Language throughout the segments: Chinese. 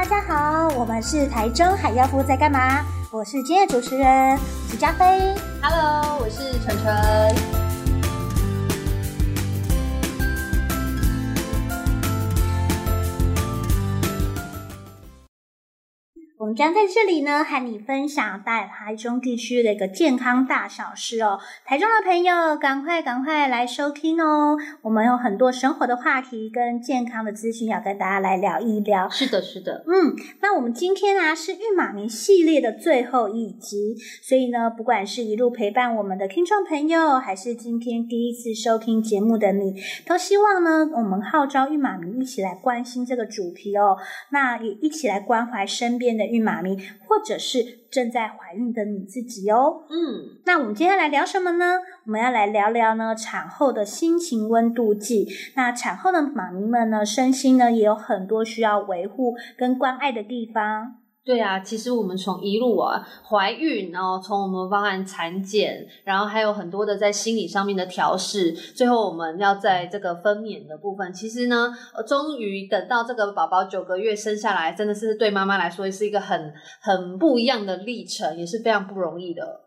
大家好，我们是台中海妖夫在干嘛？我是今天主持人，我是佳菲。Hello，我是纯纯。们将在这里呢，和你分享在台中地区的一个健康大小事哦。台中的朋友，赶快赶快来收听哦！我们有很多生活的话题跟健康的资讯要跟大家来聊一聊。是的，是的，嗯，那我们今天啊是孕妈咪系列的最后一集，所以呢，不管是一路陪伴我们的听众朋友，还是今天第一次收听节目的你，都希望呢，我们号召御马迷一起来关心这个主题哦。那也一起来关怀身边的。孕妈咪，或者是正在怀孕的你自己哦。嗯，那我们今天来聊什么呢？我们要来聊聊呢，产后的心情温度计。那产后的妈咪们呢，身心呢也有很多需要维护跟关爱的地方。对啊，其实我们从一路啊怀孕，然后从我们方案产检，然后还有很多的在心理上面的调试，最后我们要在这个分娩的部分，其实呢，终于等到这个宝宝九个月生下来，真的是对妈妈来说是一个很很不一样的历程，也是非常不容易的。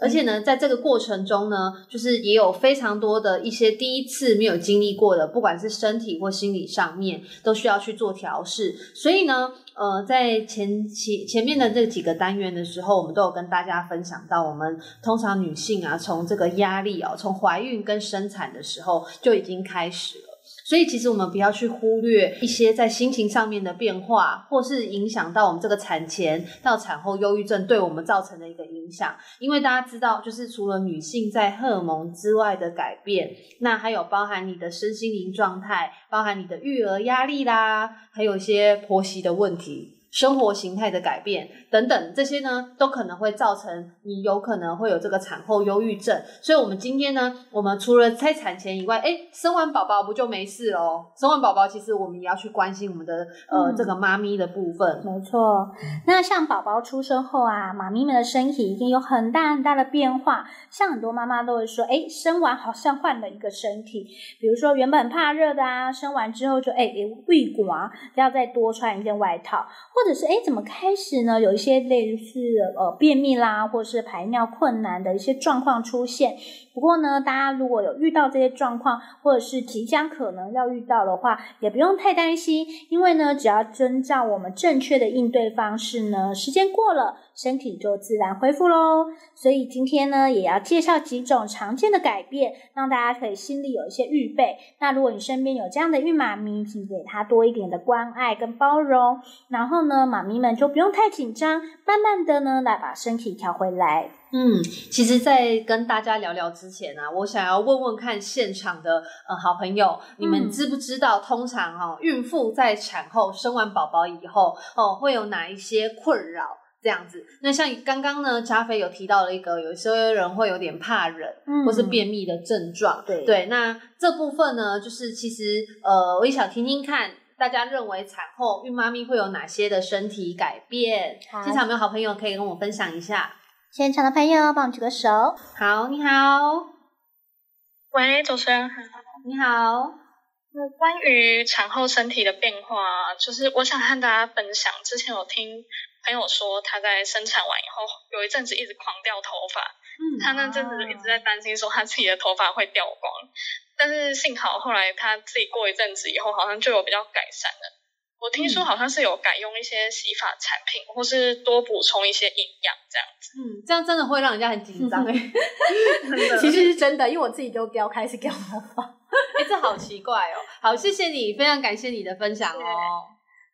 而且呢，在这个过程中呢，就是也有非常多的一些第一次没有经历过的，不管是身体或心理上面，都需要去做调试。所以呢，呃，在前前前面的这几个单元的时候，我们都有跟大家分享到，我们通常女性啊，从这个压力啊，从怀孕跟生产的时候就已经开始了。所以，其实我们不要去忽略一些在心情上面的变化，或是影响到我们这个产前到产后忧郁症对我们造成的一个影响。因为大家知道，就是除了女性在荷尔蒙之外的改变，那还有包含你的身心灵状态，包含你的育儿压力啦，还有一些婆媳的问题。生活形态的改变等等，这些呢，都可能会造成你有可能会有这个产后忧郁症。所以，我们今天呢，我们除了在产前以外，哎，生完宝宝不就没事喽？生完宝宝，其实我们也要去关心我们的呃、嗯、这个妈咪的部分。没错。那像宝宝出生后啊，妈咪们的身体已经有很大很大的变化。像很多妈妈都会说，哎，生完好像换了一个身体。比如说，原本怕热的啊，生完之后就哎哎畏寒，要再多穿一件外套。或或者是诶，怎么开始呢？有一些类似呃便秘啦，或者是排尿困难的一些状况出现。不过呢，大家如果有遇到这些状况，或者是即将可能要遇到的话，也不用太担心，因为呢，只要遵照我们正确的应对方式呢，时间过了，身体就自然恢复喽。所以今天呢，也要介绍几种常见的改变，让大家可以心里有一些预备。那如果你身边有这样的孕妈咪，请给她多一点的关爱跟包容，然后呢，妈咪们就不用太紧张，慢慢的呢，来把身体调回来。嗯，其实，在跟大家聊聊之前啊，我想要问问看现场的呃好朋友，你们知不知道，通常哈、哦，孕妇在产后生完宝宝以后哦，会有哪一些困扰？这样子，那像刚刚呢，加菲有提到了一个，有些人会有点怕冷，嗯，或是便秘的症状，对对。那这部分呢，就是其实呃，我也想听听看，大家认为产后孕妈咪会有哪些的身体改变？现场有没有好朋友可以跟我分享一下？现场的朋友，帮我举个手。好，你好。喂，主持人好。你好。那关于产后身体的变化，就是我想和大家分享。之前有听朋友说，他在生产完以后，有一阵子一直狂掉头发。嗯。他那阵子一直在担心说，他自己的头发会掉光。但是幸好后来他自己过一阵子以后，好像就有比较改善了。我听说好像是有改用一些洗发产品，或是多补充一些营养这样子。嗯，这样真的会让人家很紧张 哎。其实是真的，因为我自己都掉开始掉头发。哎、欸，这好奇怪哦。好，谢谢你，非常感谢你的分享哦。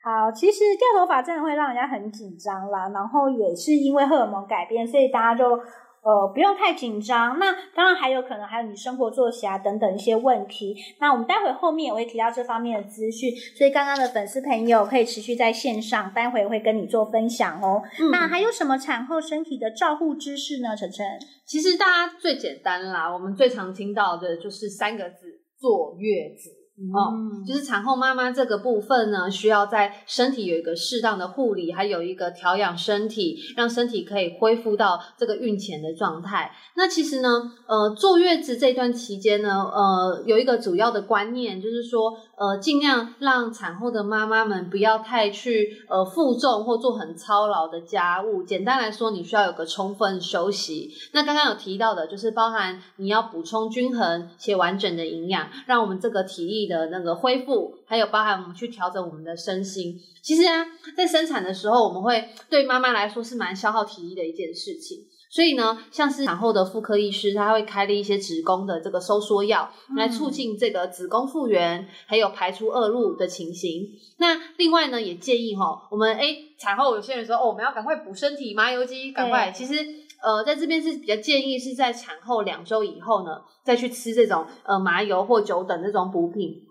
好，其实掉头发真的会让人家很紧张啦，然后也是因为荷尔蒙改变，所以大家就。呃，不用太紧张。那当然还有可能还有你生活作息啊等等一些问题。那我们待会后面也会提到这方面的资讯，所以刚刚的粉丝朋友可以持续在线上，待会会跟你做分享哦。嗯、那还有什么产后身体的照护知识呢？晨晨，其实大家最简单啦，我们最常听到的就是三个字：坐月子。哦，就是产后妈妈这个部分呢，需要在身体有一个适当的护理，还有一个调养身体，让身体可以恢复到这个孕前的状态。那其实呢，呃，坐月子这段期间呢，呃，有一个主要的观念，就是说，呃，尽量让产后的妈妈们不要太去呃负重或做很操劳的家务。简单来说，你需要有个充分休息。那刚刚有提到的，就是包含你要补充均衡且完整的营养，让我们这个体力。的那个恢复，还有包含我们去调整我们的身心。其实啊，在生产的时候，我们会对妈妈来说是蛮消耗体力的一件事情。所以呢，像是产后的妇科医师，他会开了一些子宫的这个收缩药，来促进这个子宫复原，还有排出恶露的情形。那另外呢，也建议哈，我们诶产后有些人说哦，我们要赶快补身体，麻油鸡赶快。其实。呃，在这边是比较建议是在产后两周以后呢，再去吃这种呃麻油或酒等这种补品。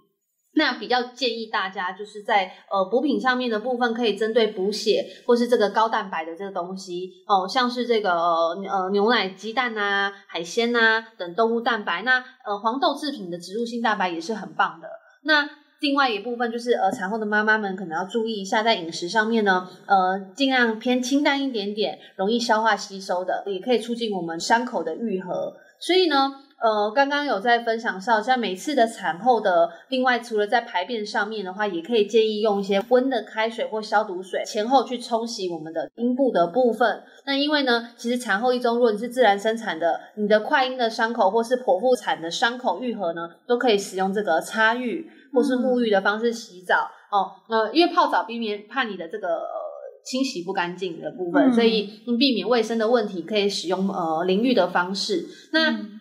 那比较建议大家就是在呃补品上面的部分，可以针对补血或是这个高蛋白的这个东西哦、像是这个呃牛奶、鸡蛋啊、海鲜呐、等动物蛋白。那呃黄豆制品的植入性蛋白也是很棒的。那另外一部分就是，呃，产后的妈妈们可能要注意一下，在饮食上面呢，呃，尽量偏清淡一点点，容易消化吸收的，也可以促进我们伤口的愈合。所以呢，呃，刚刚有在分享上，像每次的产后的，另外除了在排便上面的话，也可以建议用一些温的开水或消毒水前后去冲洗我们的阴部的部分。那因为呢，其实产后一周，如果你是自然生产的，你的快阴的伤口或是剖腹产的伤口愈合呢，都可以使用这个擦浴。或是沐浴的方式洗澡哦，那因为泡澡避免怕你的这个呃清洗不干净的部分，嗯、所以避免卫生的问题，可以使用呃淋浴的方式。那、嗯、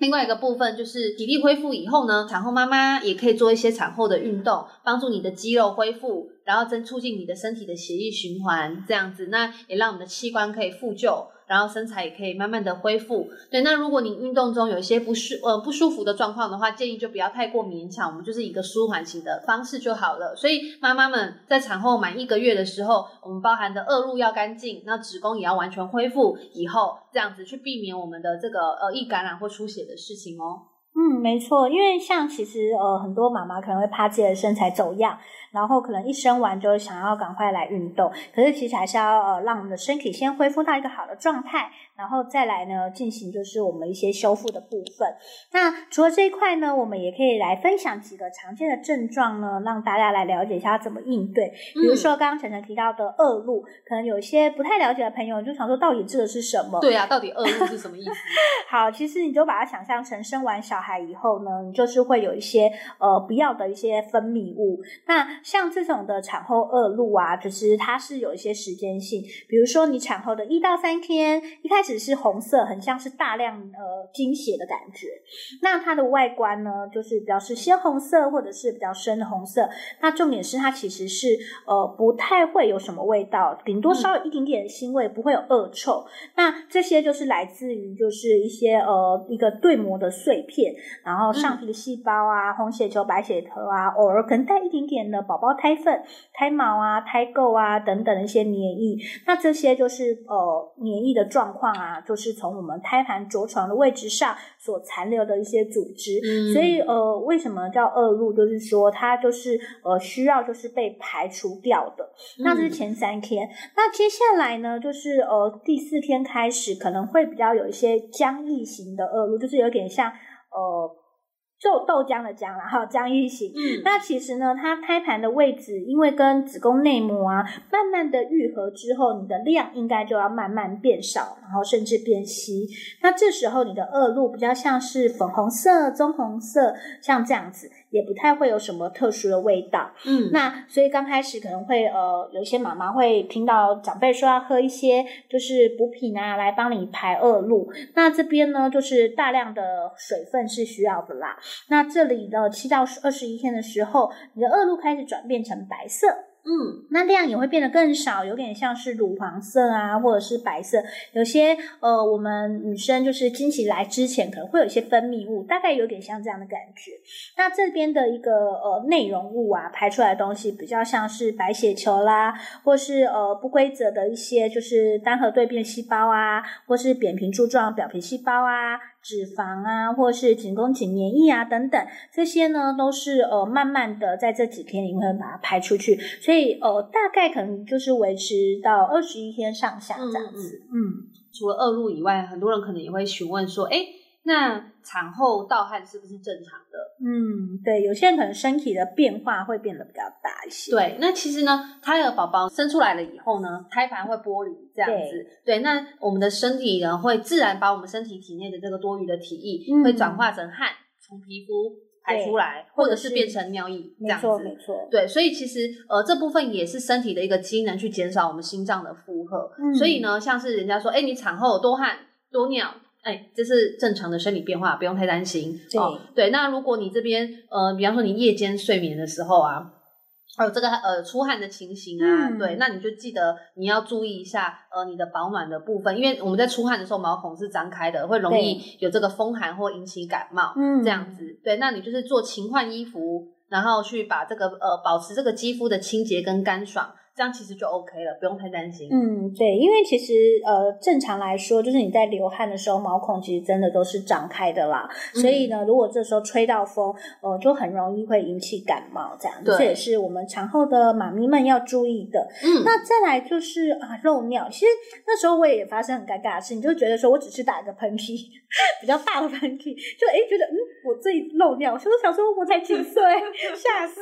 另外一个部分就是体力恢复以后呢，产后妈妈也可以做一些产后的运动，帮助你的肌肉恢复，然后增促进你的身体的血液循环，这样子，那也让我们的器官可以复旧。然后身材也可以慢慢的恢复。对，那如果你运动中有一些不舒呃不舒服的状况的话，建议就不要太过勉强，我们就是一个舒缓型的方式就好了。所以妈妈们在产后满一个月的时候，我们包含的恶露要干净，那子宫也要完全恢复以后，这样子去避免我们的这个呃易感染或出血的事情哦。嗯，没错，因为像其实呃很多妈妈可能会怕自己的身材走样。然后可能一生完就想要赶快来运动，可是其实还是要呃让我们的身体先恢复到一个好的状态，然后再来呢进行就是我们一些修复的部分。那除了这一块呢，我们也可以来分享几个常见的症状呢，让大家来了解一下怎么应对。比如说刚刚晨晨提到的恶露，可能有一些不太了解的朋友就想说，到底这个是什么？对啊，到底恶露是什么意思？好，其实你就把它想象成生完小孩以后呢，你就是会有一些呃不要的一些分泌物。那像这种的产后恶露啊，就是它是有一些时间性，比如说你产后的一到三天，一开始是红色，很像是大量呃经血的感觉。那它的外观呢，就是比较是鲜红色或者是比较深的红色。那重点是它其实是呃不太会有什么味道，顶多稍有一点点腥味，不会有恶臭。那这些就是来自于就是一些呃一个对膜的碎片，然后上皮的细胞啊、红血球、白血球啊，偶尔可能带一点点的宝宝胎。胎粪、胎毛啊、胎垢啊等等的一些黏液，那这些就是呃黏液的状况啊，就是从我们胎盘着床的位置上所残留的一些组织。嗯、所以呃，为什么叫恶露？就是说它就是呃需要就是被排除掉的。嗯、那这是前三天，那接下来呢，就是呃第四天开始可能会比较有一些僵硬型的恶露，就是有点像呃。就豆浆的浆，然后浆液型。嗯，那其实呢，它胎盘的位置，因为跟子宫内膜啊，慢慢的愈合之后，你的量应该就要慢慢变少，然后甚至变稀。那这时候你的恶露比较像是粉红色、棕红色，像这样子。也不太会有什么特殊的味道，嗯，那所以刚开始可能会呃，有一些妈妈会听到长辈说要喝一些就是补品啊，来帮你排恶露。那这边呢，就是大量的水分是需要的啦。那这里的七到二十一天的时候，你的恶露开始转变成白色。嗯，那量也会变得更少，有点像是乳黄色啊，或者是白色。有些呃，我们女生就是经期来之前可能会有一些分泌物，大概有点像这样的感觉。那这边的一个呃内容物啊，排出来的东西比较像是白血球啦，或是呃不规则的一些就是单核对变细胞啊，或是扁平柱状表皮细胞啊。脂肪啊，或是子宫颈黏液啊等等，这些呢都是呃慢慢的在这几天里会把它排出去，所以呃大概可能就是维持到二十一天上下这样子。嗯，除了恶露以外，很多人可能也会询问说，哎。那产后盗汗是不是正常的？嗯，对，有些人可能身体的变化会变得比较大一些。对，那其实呢，胎儿宝宝生出来了以后呢，胎盘会剥离这样子。对，对，那我们的身体呢，会自然把我们身体体内的这个多余的体液，嗯、会转化成汗，从皮肤排出来，或者是变成尿液这样子。没错，没错。对，所以其实呃，这部分也是身体的一个机能，去减少我们心脏的负荷。嗯、所以呢，像是人家说，哎，你产后多汗多尿。哎，这是正常的生理变化，不用太担心。对、哦，对。那如果你这边呃，比方说你夜间睡眠的时候啊，还有这个呃出汗的情形啊，嗯、对，那你就记得你要注意一下呃你的保暖的部分，因为我们在出汗的时候毛孔是张开的，会容易有这个风寒或引起感冒。嗯，这样子。对，那你就是做勤换衣服，然后去把这个呃保持这个肌肤的清洁跟干爽。这样其实就 OK 了，不用太担心。嗯，对，因为其实呃，正常来说，就是你在流汗的时候，毛孔其实真的都是张开的啦。嗯、所以呢，如果这时候吹到风，呃，就很容易会引起感冒。这样，这也是我们产后的妈咪们要注意的。嗯，那再来就是啊，漏尿。其实那时候我也发生很尴尬的事，你就觉得说我只是打一个喷嚏，比较大的喷嚏，就哎觉得嗯，我这里漏尿，所以我想说我才几岁，吓死。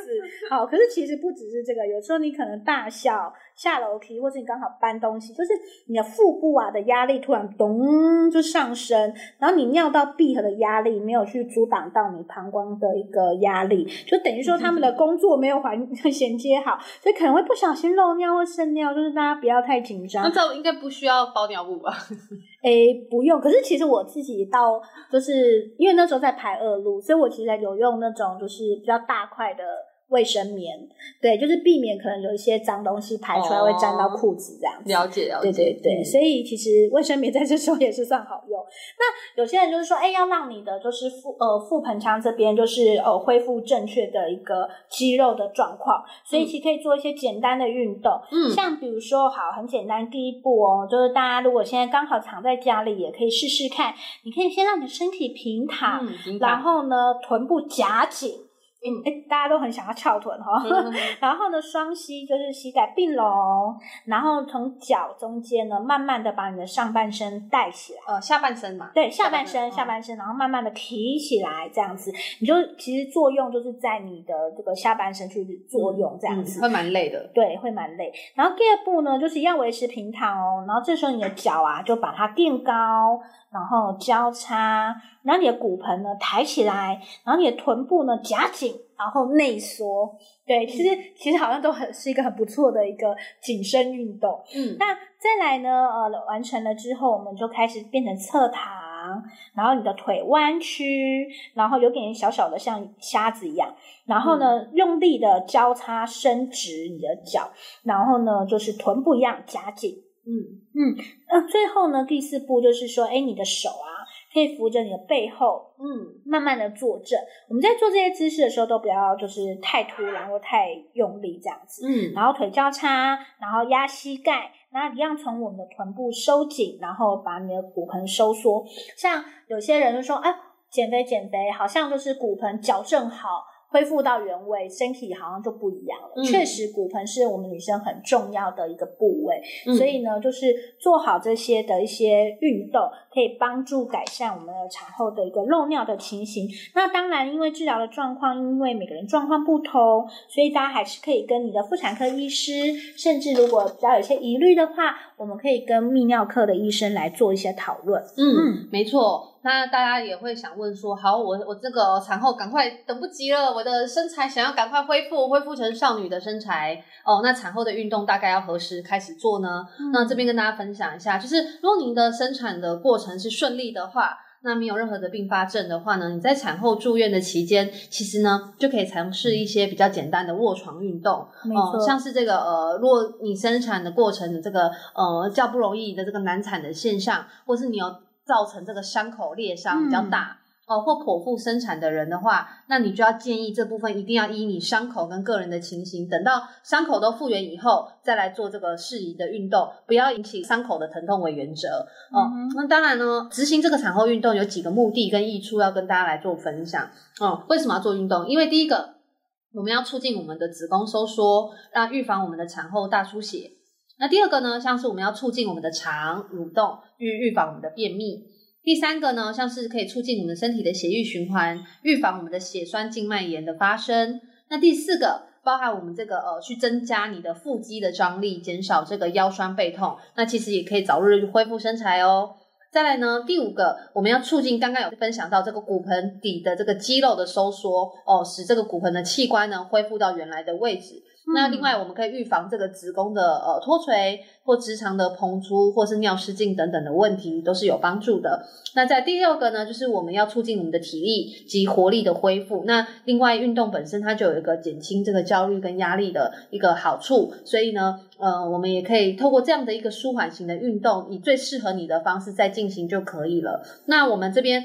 好，可是其实不只是这个，有时候你可能大。小下楼梯，或者你刚好搬东西，就是你的腹部啊的压力突然咚就上升，然后你尿道闭合的压力没有去阻挡到你膀胱的一个压力，就等于说他们的工作没有环衔 接好，所以可能会不小心漏尿或渗尿，就是大家不要太紧张。那这应该不需要包尿布吧？哎，不用。可是其实我自己到就是因为那时候在排恶露，所以我其实有用那种就是比较大块的。卫生棉，对，就是避免可能有一些脏东西排出来会沾到裤子这样子。了解、哦、了解，对对对，嗯、所以其实卫生棉在这时候也是算好用。那有些人就是说，哎，要让你的就是腹呃腹盆腔这边就是呃恢复正确的一个肌肉的状况，所以其实可以做一些简单的运动，嗯，像比如说好很简单，第一步哦，就是大家如果现在刚好躺在家里，也可以试试看，你可以先让你的身体平躺，嗯、平躺然后呢臀部夹紧。嗯，哎，大家都很想要翘臀哈，嗯、然后呢，双膝就是膝盖并拢，然后从脚中间呢，慢慢的把你的上半身带起来，呃，下半身嘛，对，下半身，下半身，然后慢慢的提起来，这样子，你就其实作用就是在你的这个下半身去作用，这样子，嗯嗯、会蛮累的，对，会蛮累。然后第二步呢，就是要维持平躺哦，然后这时候你的脚啊，就把它垫高，然后交叉，然后你的骨盆呢抬起来，然后你的臀部呢夹紧。然后内缩，对，其实其实好像都很是一个很不错的一个紧身运动。嗯，那再来呢？呃，完成了之后，我们就开始变成侧躺，然后你的腿弯曲，然后有点小小的像虾子一样，然后呢，嗯、用力的交叉伸直你的脚，然后呢，就是臀部一样夹紧。嗯嗯，那最后呢，第四步就是说，哎，你的手啊。可以扶着你的背后，嗯，慢慢的坐正。我们在做这些姿势的时候，都不要就是太突然或太用力这样子，嗯。然后腿交叉，然后压膝盖，然后一样从我们的臀部收紧，然后把你的骨盆收缩。像有些人就说，哎，减肥减肥，好像就是骨盆矫正好。恢复到原位，身体好像就不一样了。嗯、确实，骨盆是我们女生很重要的一个部位，嗯、所以呢，就是做好这些的一些运动，可以帮助改善我们的产后的一个漏尿的情形。那当然，因为治疗的状况，因为每个人状况不同，所以大家还是可以跟你的妇产科医师，甚至如果比较有些疑虑的话，我们可以跟泌尿科的医生来做一些讨论。嗯，嗯没错。那大家也会想问说，好，我我这个产后赶快等不及了，我的身材想要赶快恢复，恢复成少女的身材哦。那产后的运动大概要何时开始做呢？嗯、那这边跟大家分享一下，就是如果您的生产的过程是顺利的话，那没有任何的并发症的话呢，你在产后住院的期间，其实呢就可以尝试一些比较简单的卧床运动，哦、呃，像是这个呃，如果你生产的过程的这个呃较不容易的这个难产的现象，或是你有。造成这个伤口裂伤比较大，哦，或剖腹生产的人的话，那你就要建议这部分一定要依你伤口跟个人的情形，等到伤口都复原以后，再来做这个适宜的运动，不要引起伤口的疼痛为原则。哦，嗯、那当然呢，执行这个产后运动有几个目的跟益处要跟大家来做分享。哦，为什么要做运动？因为第一个，我们要促进我们的子宫收缩，让预防我们的产后大出血。那第二个呢，像是我们要促进我们的肠蠕动，预预防我们的便秘。第三个呢，像是可以促进我们身体的血液循环，预防我们的血栓静脉炎的发生。那第四个，包含我们这个呃，去增加你的腹肌的张力，减少这个腰酸背痛。那其实也可以早日恢复身材哦。再来呢，第五个，我们要促进刚刚有分享到这个骨盆底的这个肌肉的收缩哦，使这个骨盆的器官呢恢复到原来的位置。那另外，我们可以预防这个子宫的呃脱垂或直肠的膨出，或是尿失禁等等的问题，都是有帮助的。那在第六个呢，就是我们要促进我们的体力及活力的恢复。那另外，运动本身它就有一个减轻这个焦虑跟压力的一个好处，所以呢，呃，我们也可以透过这样的一个舒缓型的运动，以最适合你的方式再进行就可以了。那我们这边。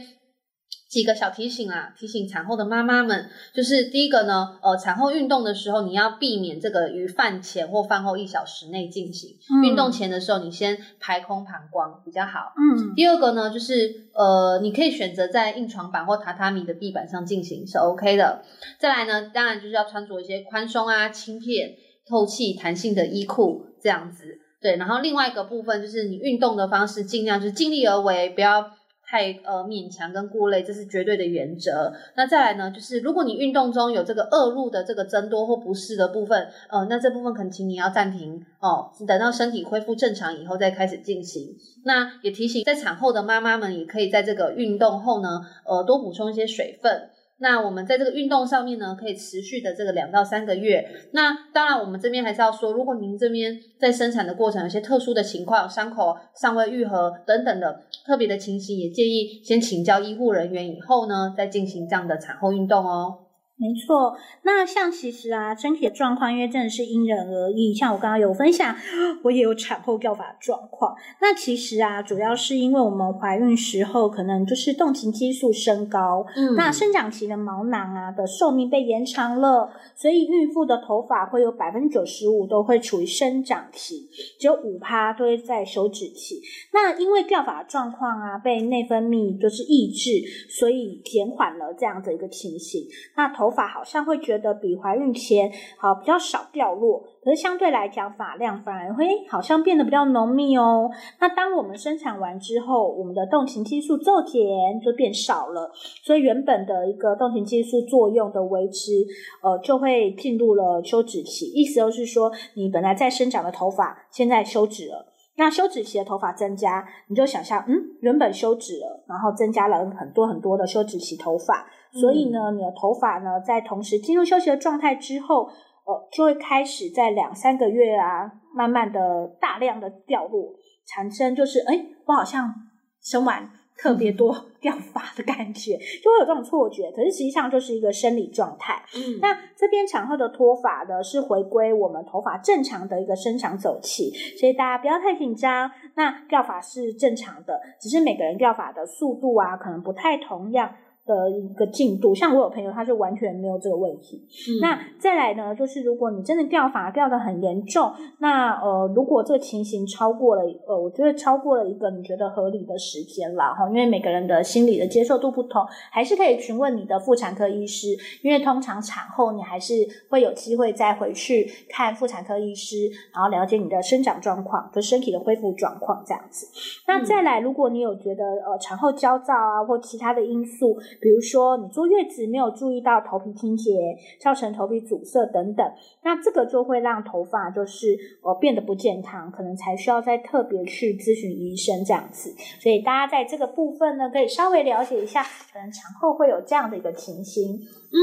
几个小提醒啊，提醒产后的妈妈们，就是第一个呢，呃，产后运动的时候，你要避免这个于饭前或饭后一小时内进行。嗯。运动前的时候，你先排空膀胱比较好。嗯。第二个呢，就是呃，你可以选择在硬床板或榻榻米的地板上进行是 OK 的。再来呢，当然就是要穿着一些宽松啊、轻便、透气、弹性的衣裤这样子。对，然后另外一个部分就是你运动的方式，尽量就是尽力而为，不要。太呃勉强跟过累，这是绝对的原则。那再来呢，就是如果你运动中有这个恶露的这个增多或不适的部分，呃，那这部分可能请你要暂停哦，等到身体恢复正常以后再开始进行。那也提醒在产后的妈妈们，也可以在这个运动后呢，呃，多补充一些水分。那我们在这个运动上面呢，可以持续的这个两到三个月。那当然，我们这边还是要说，如果您这边在生产的过程有些特殊的情况，伤口尚未愈合等等的特别的情形，也建议先请教医护人员，以后呢再进行这样的产后运动哦。没错，那像其实啊，身体的状况因为真的是因人而异。像我刚刚有分享，我也有产后掉发状况。那其实啊，主要是因为我们怀孕时候可能就是动情激素升高，嗯，那生长期的毛囊啊的寿命被延长了，所以孕妇的头发会有百分之九十五都会处于生长期，只有五趴都会在休止期。那因为掉发状况啊，被内分泌就是抑制，所以减缓了这样的一个情形。那头发好像会觉得比怀孕前好比较少掉落，可是相对来讲发量反而会好像变得比较浓密哦。那当我们生产完之后，我们的动情激素骤减就变少了，所以原本的一个动情激素作用的维持，呃，就会进入了休止期。意思就是说，你本来在生长的头发现在休止了，那休止期的头发增加，你就想象，嗯，原本休止了，然后增加了很多很多的休止期头发。所以呢，你的头发呢，在同时进入休息的状态之后，呃，就会开始在两三个月啊，慢慢的大量的掉落，产生就是，哎，我好像生完特别多 掉发的感觉，就会有这种错觉。可是实际上就是一个生理状态。嗯，那这边产后的脱发呢，是回归我们头发正常的一个生长周期，所以大家不要太紧张。那掉发是正常的，只是每个人掉发的速度啊，可能不太同样。的一个进度，像我有朋友，他是完全没有这个问题。嗯、那再来呢，就是如果你真的掉发掉的很严重，那呃，如果这个情形超过了呃，我觉得超过了一个你觉得合理的时间了哈，因为每个人的心理的接受度不同，还是可以询问你的妇产科医师，因为通常产后你还是会有机会再回去看妇产科医师，然后了解你的生长状况、就身体的恢复状况这样子。那再来，如果你有觉得呃产后焦躁啊，或其他的因素。比如说，你坐月子没有注意到头皮清洁，造成头皮阻塞等等，那这个就会让头发就是呃变得不健康，可能才需要再特别去咨询医生这样子。所以大家在这个部分呢，可以稍微了解一下，可能产后会有这样的一个情形。嗯，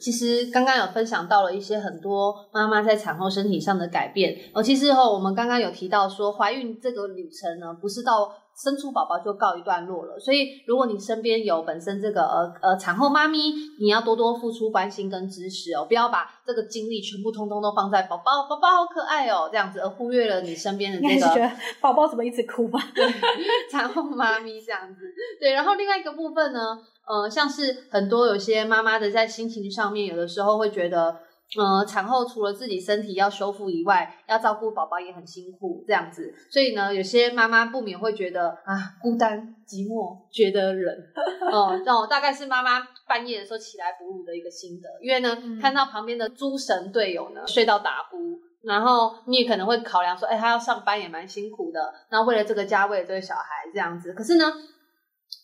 其实刚刚有分享到了一些很多妈妈在产后身体上的改变。哦，其实哦，我们刚刚有提到说，怀孕这个旅程呢，不是到生出宝宝就告一段落了。所以，如果你身边有本身这个呃呃产后妈咪，你要多多付出关心跟支持哦，不要把这个精力全部通通都放在宝宝，宝宝好可爱哦这样子，而忽略了你身边的这个宝宝怎么一直哭吧？对，产后妈咪这样子。对，然后另外一个部分呢，呃，像是很多有些妈妈的在心情上面，有的时候会觉得。呃，产后除了自己身体要修复以外，要照顾宝宝也很辛苦，这样子。所以呢，有些妈妈不免会觉得啊，孤单寂寞，觉得冷。哦、呃，那我大概是妈妈半夜的时候起来哺乳的一个心得。因为呢，嗯、看到旁边的诸神队友呢睡到打呼，然后你也可能会考量说，哎，他要上班也蛮辛苦的。那为了这个家，为了这个小孩，这样子。可是呢。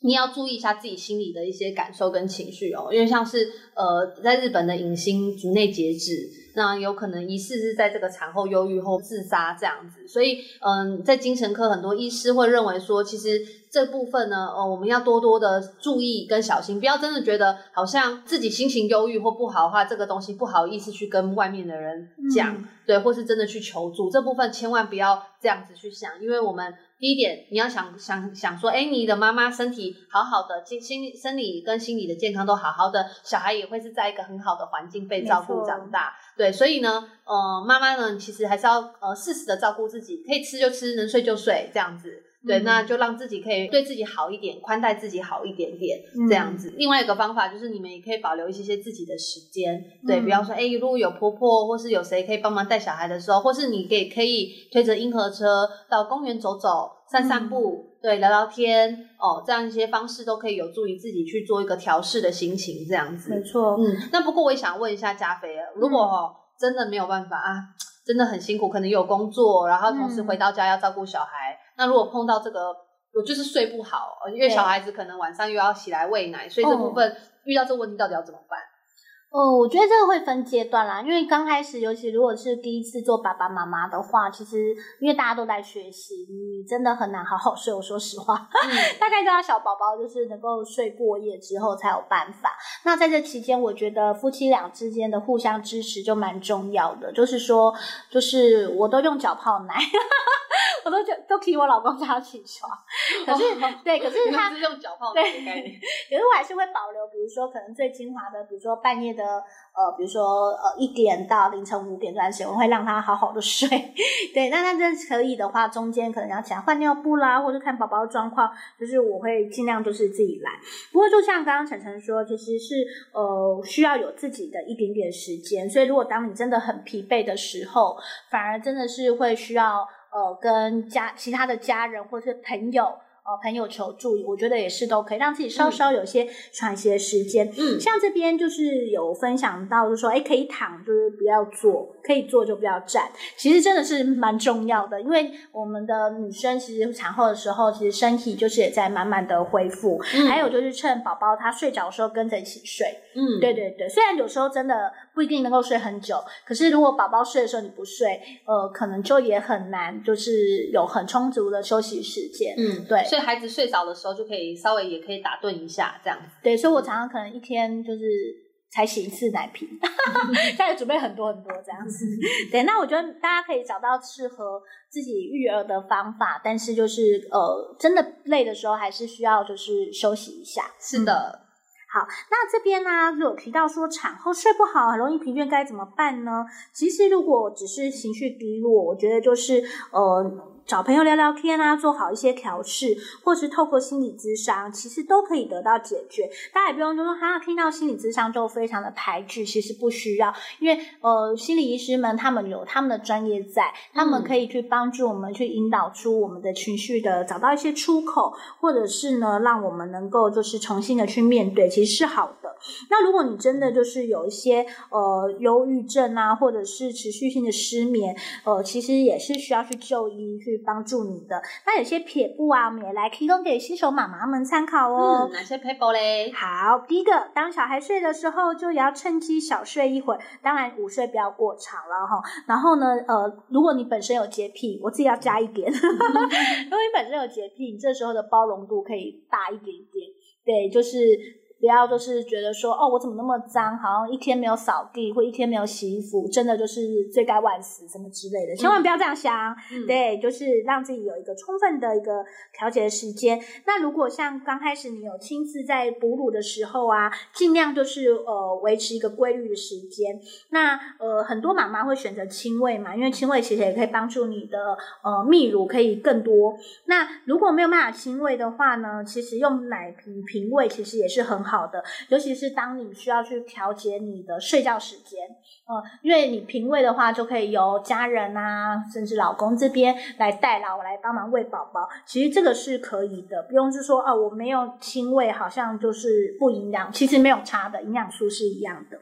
你要注意一下自己心里的一些感受跟情绪哦，因为像是呃，在日本的影星竹内结子，那有可能疑似是在这个产后忧郁后自杀这样子，所以嗯、呃，在精神科很多医师会认为说，其实这部分呢，呃，我们要多多的注意跟小心，不要真的觉得好像自己心情忧郁或不好的话，这个东西不好意思去跟外面的人讲，嗯、对，或是真的去求助，这部分千万不要这样子去想，因为我们。第一点，你要想想想说，哎，你的妈妈身体好好的，心心生理跟心理的健康都好好的，小孩也会是在一个很好的环境被照顾长大。对，所以呢，呃，妈妈呢，其实还是要呃适时的照顾自己，可以吃就吃，能睡就睡，这样子。对，那就让自己可以对自己好一点，宽待自己好一点点，这样子。嗯、另外一个方法就是，你们也可以保留一些些自己的时间。对，比方说，哎，如果有婆婆或是有谁可以帮忙带小孩的时候，或是你可以可以推着婴儿车到公园走走、散散步，嗯、对，聊聊天哦，这样一些方式都可以有助于自己去做一个调试的心情，这样子。没错。嗯，那不过我也想问一下加菲，如果、哦、真的没有办法啊，真的很辛苦，可能有工作，然后同时回到家要照顾小孩。嗯那如果碰到这个，我就是睡不好，因为小孩子可能晚上又要起来喂奶，所以这部分遇到这个问题到底要怎么办？哦，我觉得这个会分阶段啦，因为刚开始，尤其如果是第一次做爸爸妈妈的话，其实因为大家都在学习，你真的很难好好睡。我说实话，嗯、大概都要小宝宝就是能够睡过夜之后才有办法。那在这期间，我觉得夫妻俩之间的互相支持就蛮重要的。就是说，就是我都用脚泡奶，我都就都替我老公叫他起床。可是，哦、对，可是他是用脚泡奶的概念。可是我还是会保留，比如说可能最精华的，比如说半夜的。的呃，比如说呃一点到凌晨五点这段时间，我会让他好好的睡。对，那他真可以的话，中间可能要起来换尿布啦，或者看宝宝的状况，就是我会尽量就是自己来。不过就像刚刚晨晨说，其实是呃需要有自己的一点点时间。所以如果当你真的很疲惫的时候，反而真的是会需要呃跟家其他的家人或是朋友。朋友求助，我觉得也是都可以让自己稍稍有些喘息的时间。嗯，像这边就是有分享到，就是说，哎，可以躺，就是不要坐；可以坐就不要站。其实真的是蛮重要的，因为我们的女生其实产后的时候，其实身体就是也在慢慢的恢复。嗯，还有就是趁宝宝他睡着的时候跟着一起睡。嗯，对对对。虽然有时候真的不一定能够睡很久，可是如果宝宝睡的时候你不睡，呃，可能就也很难，就是有很充足的休息时间。嗯，对。孩子睡着的时候，就可以稍微也可以打盹一下，这样子。对，所以我常常可能一天就是才洗一次奶瓶，再准备很多很多这样子。对，那我觉得大家可以找到适合自己育儿的方法，但是就是呃，真的累的时候，还是需要就是休息一下。是的，嗯、好，那这边呢，就有提到说产后睡不好，很容易疲倦，该怎么办呢？其实如果只是情绪低落，我觉得就是呃。找朋友聊聊天啊，做好一些调试，或是透过心理咨商，其实都可以得到解决。大家也不用就说哈，听到心理咨商就非常的排斥，其实不需要，因为呃，心理医师们他们有他们的专业在，他们可以去帮助我们去引导出我们的情绪的，找到一些出口，或者是呢，让我们能够就是重新的去面对，其实是好的。那如果你真的就是有一些呃忧郁症啊，或者是持续性的失眠，呃，其实也是需要去就医去。帮助你的。那有些撇步啊，我们也来提供给新手妈妈们参考哦。嗯，哪些撇步嘞？好，第一个，当小孩睡的时候，就也要趁机小睡一会儿。当然，午睡不要过长了哈。然后呢，呃，如果你本身有洁癖，我自己要加一点。如果你本身有洁癖，你这时候的包容度可以大一点点。对，就是不要就是觉得说，哦，我怎么那么脏，好像一天没有扫地或一天没有洗衣服，真的就是罪该万死什么之类的，千万不要这样想。嗯、对，就是让自己有一个充分的一个调节的时间。那如果像刚开始你有亲自在哺乳的时候啊，尽量就是呃维持一个规律的时间。那呃很多妈妈会选择亲喂嘛，因为亲喂其实也可以帮助你的呃泌乳可以更多。那如果没有办法亲喂的话呢，其实用奶瓶瓶喂其实也是很好。好的，尤其是当你需要去调节你的睡觉时间，呃，因为你平喂的话，就可以由家人啊，甚至老公这边来代劳，来帮忙喂宝宝。其实这个是可以的，不用是说哦，我没有亲喂，好像就是不营养，其实没有差的，营养素是一样的。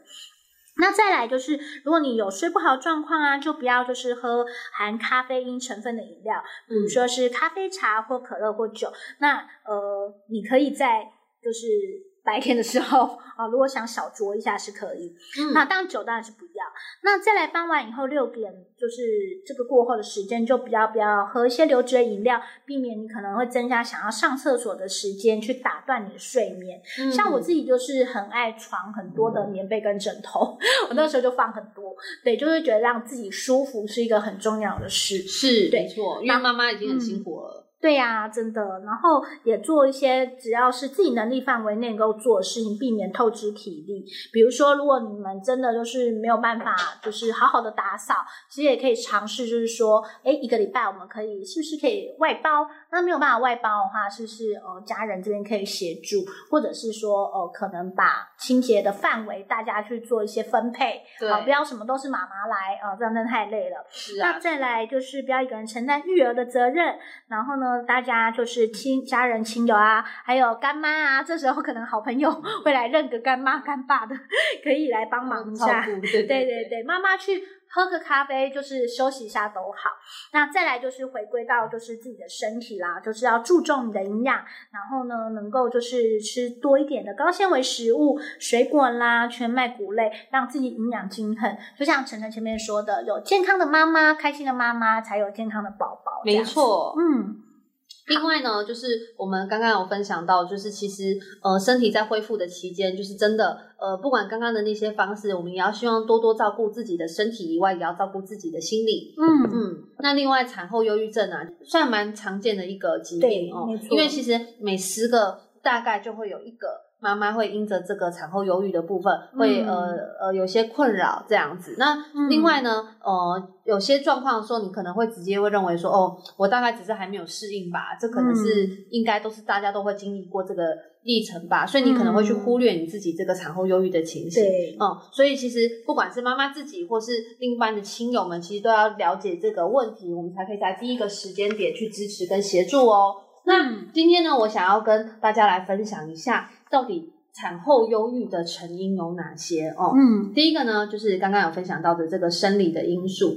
那再来就是，如果你有睡不好状况啊，就不要就是喝含咖啡因成分的饮料，比如说是咖啡茶或可乐或酒。那呃，你可以在就是。白天的时候 啊，如果想小酌一下是可以。嗯，那当然酒当然是不要。那再来傍晚以后六点，就是这个过后的时间，就比较不要喝一些流质的饮料，避免你可能会增加想要上厕所的时间，去打断你的睡眠。嗯，像我自己就是很爱床很多的棉被跟枕头，嗯，我那时候就放很多。对，就是觉得让自己舒服是一个很重要的事。是，对，没错，因为妈妈已经很辛苦了。嗯对呀、啊，真的，然后也做一些只要是自己能力范围内能够做的事情，避免透支体力。比如说，如果你们真的就是没有办法，就是好好的打扫，其实也可以尝试，就是说，哎，一个礼拜我们可以是不是可以外包？那没有办法外包的话，是不是呃家人这边可以协助，或者是说呃可能把清洁的范围大家去做一些分配，对，啊、不要什么都是妈妈来啊、呃，这样真的太累了。是啊。那再来就是不要一个人承担育儿的责任，然后呢？大家就是亲家人、亲友啊，还有干妈啊，这时候可能好朋友 会来认个干妈、干爸的，可以来帮忙一下。对 对对，妈妈去喝个咖啡，就是休息一下都好。那再来就是回归到就是自己的身体啦，就是要注重你的营养，然后呢，能够就是吃多一点的高纤维食物，水果啦、全麦谷类，让自己营养均衡。就像晨晨前面说的，有健康的妈妈，开心的妈妈，才有健康的宝宝。没错，嗯。另外呢，就是我们刚刚有分享到，就是其实呃，身体在恢复的期间，就是真的呃，不管刚刚的那些方式，我们也要希望多多照顾自己的身体以外，也要照顾自己的心理。嗯嗯。那另外，产后忧郁症啊，算蛮常见的一个疾病哦，因为其实每十个大概就会有一个。妈妈会因着这个产后忧郁的部分，会、嗯、呃呃有些困扰这样子。那另外呢，嗯、呃有些状况的时候，你可能会直接会认为说，哦，我大概只是还没有适应吧，这可能是应该都是大家都会经历过这个历程吧，所以你可能会去忽略你自己这个产后忧郁的情形。对，嗯，所以其实不管是妈妈自己或是另一半的亲友们，其实都要了解这个问题，我们才可以在第一个时间点去支持跟协助哦。那今天呢，我想要跟大家来分享一下。到底产后忧郁的成因有哪些？哦，嗯，第一个呢，就是刚刚有分享到的这个生理的因素。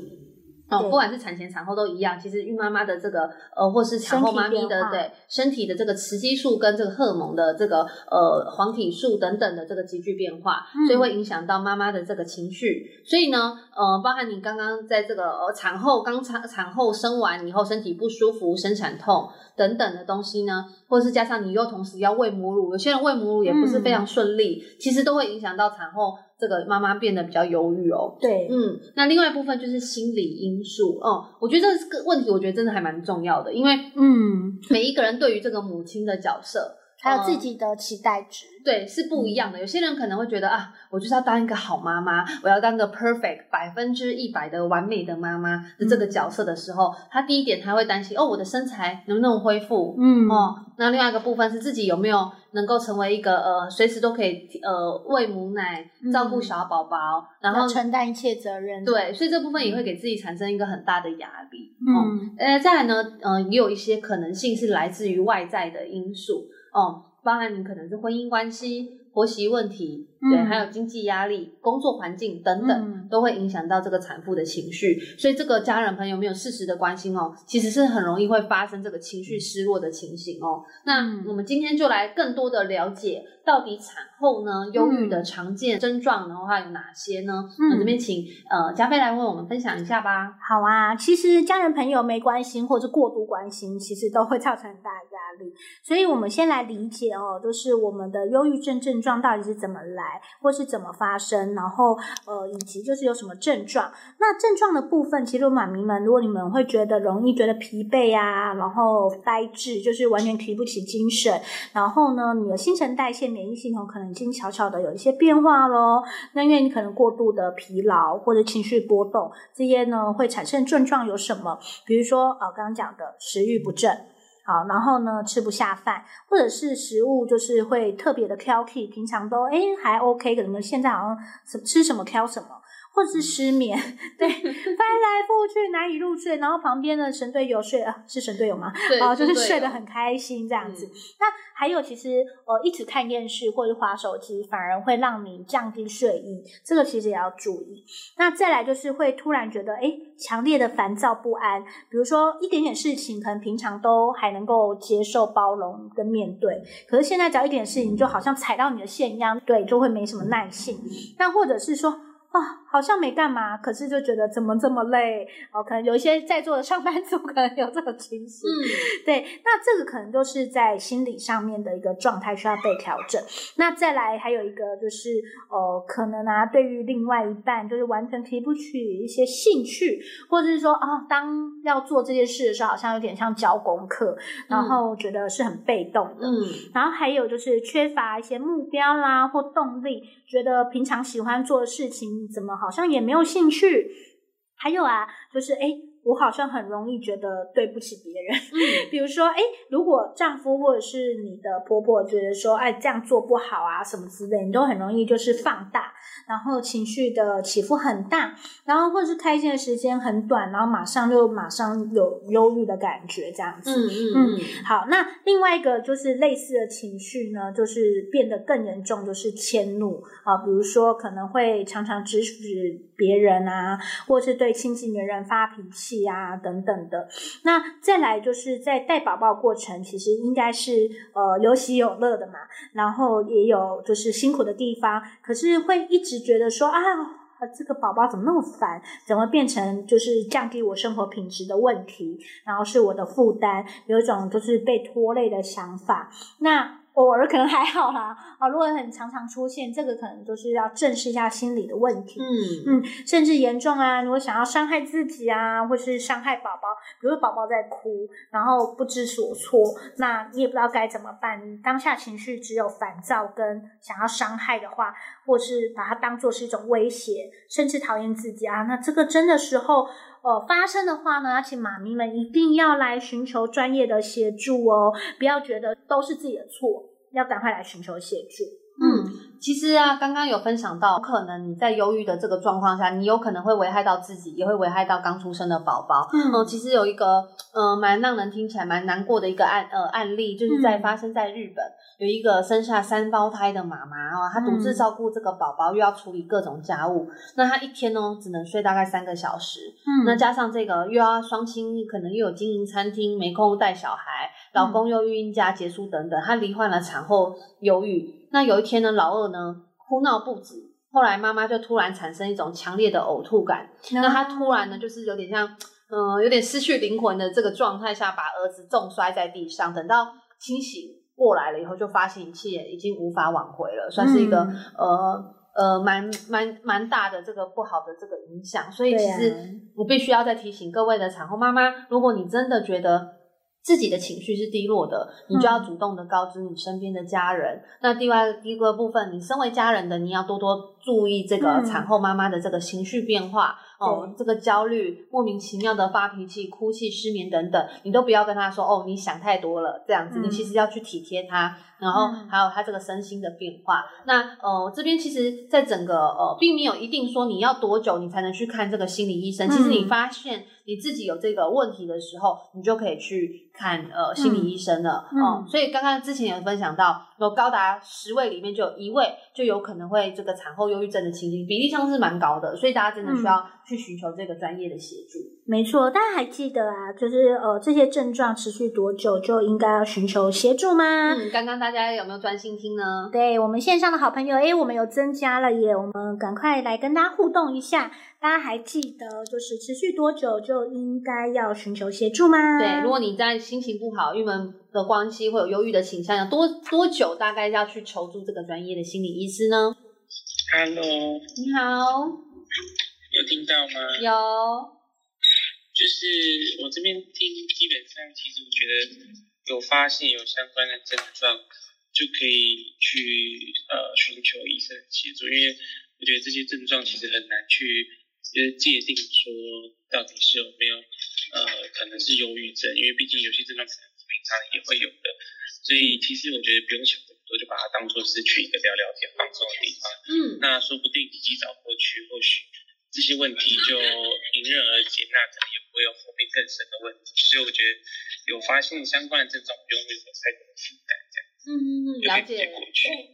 哦，不管是产前、产后都一样。其实孕妈妈的这个呃，或是产后妈咪的对身体的这个雌激素跟这个荷尔蒙的这个呃黄体素等等的这个急剧变化，嗯，所以会影响到妈妈的这个情绪。所以呢，呃，包含你刚刚在这个呃产后刚产产后生完以后身体不舒服、生产痛等等的东西呢，或者是加上你又同时要喂母乳，有些人喂母乳也不是非常顺利，嗯，其实都会影响到产后。这个妈妈变得比较忧郁哦。对，嗯，那另外一部分就是心理因素哦。我觉得这个问题，我觉得真的还蛮重要的，因为嗯，每一个人对于这个母亲的角色，还有自己的期待值。嗯对，是不一样的。有些人可能会觉得啊，我就是要当一个好妈妈，我要当个 perfect 百分之一百的完美的妈妈的这个角色的时候，嗯、他第一点他会担心哦，我的身材能不能恢复？嗯哦，那另外一个部分是自己有没有能够成为一个呃随时都可以呃喂母奶、照顾小宝宝，嗯、然后承担一切责任。对，所以这部分也会给自己产生一个很大的压力。嗯，呃、嗯，再来呢，呃，也有一些可能性是来自于外在的因素哦。包含你可能是婚姻关系、婆媳问题、对，还有经济压力、工作环境等等，嗯、都会影响到这个产妇的情绪。所以这个家人朋友没有适时的关心哦，其实是很容易会发生这个情绪失落的情形哦。那我们今天就来更多的了解，到底产后呢，忧郁的常见症状的话有哪些呢？嗯，我这边请呃佳菲来为我们分享一下吧。好啊，其实家人朋友没关心或者过度关心，其实都会造成很大的压力。所以我们先来理解哦，就是我们的忧郁症症状到底是怎么来，或是怎么发生，然后呃，以及就是有什么症状。那症状的部分，其实妈咪们，如果你们会觉得容易觉得疲惫啊，然后呆滞，就是完全提不起精神，然后呢，你的新陈代谢。免疫系统可能已经悄悄的有一些变化咯，那因为你可能过度的疲劳或者情绪波动，这些呢会产生症状有什么？比如说呃，刚刚讲的食欲不振，好，然后呢吃不下饭，或者是食物就是会特别的挑剔，平常都哎还 OK，可能现在好像吃什么挑什么。或者是失眠，对，翻来覆去难以入睡，然后旁边的神队友睡啊，是神队友吗？对，哦，就是睡得很开心这样子。嗯、那还有，其实呃，一直看电视或者滑手机，反而会让你降低睡意，这个其实也要注意。那再来就是会突然觉得，哎，强烈的烦躁不安，比如说一点点事情，可能平常都还能够接受、包容跟面对，可是现在只要一点事情，就好像踩到你的线一样，对，就会没什么耐性。那或者是说。啊、哦，好像没干嘛，可是就觉得怎么这么累哦？可能有一些在座的上班族 可能有这种情绪，嗯，对，那这个可能就是在心理上面的一个状态需要被调整。那再来还有一个就是，呃，可能啊，对于另外一半就是完全提不起一些兴趣，或者是说啊、哦，当要做这件事的时候，好像有点像交功课，然后觉得是很被动的，嗯，然后还有就是缺乏一些目标啦或动力，觉得平常喜欢做的事情。怎么好像也没有兴趣？还有啊，就是诶我好像很容易觉得对不起别人，嗯，比如说，哎，如果丈夫或者是你的婆婆觉得说，哎，这样做不好啊，什么之类，你都很容易就是放大，然后情绪的起伏很大，然后或者是开心的时间很短，然后马上就马上有忧郁的感觉，这样子。嗯嗯嗯。好，那另外一个就是类似的情绪呢，就是变得更严重，就是迁怒啊，比如说可能会常常指使别人啊，或是对亲近的人发脾气。啊，等等的。那再来就是在带宝宝过程，其实应该是呃有喜有乐的嘛，然后也有就是辛苦的地方，可是会一直觉得说啊，这个宝宝怎么那么烦，怎么变成就是降低我生活品质的问题，然后是我的负担，有一种就是被拖累的想法。那偶尔可能还好啦，啊，如果很常常出现，这个可能就是要正视一下心理的问题，嗯嗯，甚至严重啊，如果想要伤害自己啊，或是伤害宝宝，比如宝宝在哭，然后不知所措，那你也不知道该怎么办，你当下情绪只有烦躁跟想要伤害的话，或是把它当做是一种威胁，甚至讨厌自己啊，那这个真的时候。呃，发生的话呢，请妈咪们一定要来寻求专业的协助哦，不要觉得都是自己的错，要赶快来寻求协助。嗯，其实啊，刚刚有分享到，可能你在忧郁的这个状况下，你有可能会危害到自己，也会危害到刚出生的宝宝。嗯、呃，其实有一个呃，蛮让人听起来蛮难过的一个案呃案例，就是在发生在日本。嗯有一个生下三胞胎的妈妈哦，她独自照顾这个宝宝，又要处理各种家务，嗯、那她一天哦只能睡大概三个小时。嗯，那加上这个又要双亲，可能又有经营餐厅，没空带小孩，老公又孕假结束等等，她罹患了产后忧郁。那有一天呢，老二呢哭闹不止，后来妈妈就突然产生一种强烈的呕吐感，嗯、那她突然呢就是有点像嗯、呃、有点失去灵魂的这个状态下，把儿子重摔在地上，等到清醒。过来了以后，就发现一切已经无法挽回了，算是一个、嗯、呃呃蛮蛮蛮大的这个不好的这个影响。所以其实我必须要再提醒各位的产后妈妈，如果你真的觉得自己的情绪是低落的，你就要主动的告知你身边的家人。嗯、那另外第一个部分，你身为家人的，你要多多。注意这个产后妈妈的这个情绪变化、嗯、哦，这个焦虑、莫名其妙的发脾气、哭泣、失眠等等，你都不要跟他说哦，你想太多了这样子，嗯、你其实要去体贴他，然后还有他这个身心的变化。嗯、那呃，这边其实在整个呃，并没有一定说你要多久你才能去看这个心理医生。嗯、其实你发现你自己有这个问题的时候，你就可以去看呃心理医生了。嗯，嗯所以刚刚之前有分享到，有高达十位里面就有一位就有可能会这个产后忧郁症的情形，比例上是蛮高的，所以大家真的需要去寻求这个专业的协助。嗯、没错，大家还记得啊，就是呃这些症状持续多久就应该要寻求协助吗？嗯，刚刚大家有没有专心听呢？对我们线上的好朋友，诶我们有增加了耶，我们赶快来跟大家互动一下。大家还记得就是持续多久就应该要寻求协助吗？对，如果你在心情不好、郁闷的关系，会有忧郁的倾向，要多多久大概要去求助这个专业的心理医师呢？Hello，你好，有听到吗？有，就是我这边听，基本上其实我觉得有发现有相关的症状，就可以去呃寻求医生协助，因为我觉得这些症状其实很难去。就是界定说到底是有没有呃可能是忧郁症，因为毕竟有些症状可能平常也会有的，所以其实我觉得不用想这么多，就把它当做是去一个聊聊天放松的地方。嗯，那说不定你及早过去，或许这些问题就迎刃而解，那可能也不会有后面更深的问题。所以我觉得有发现相关的症状，不用有太多的负担，这样。嗯，了解，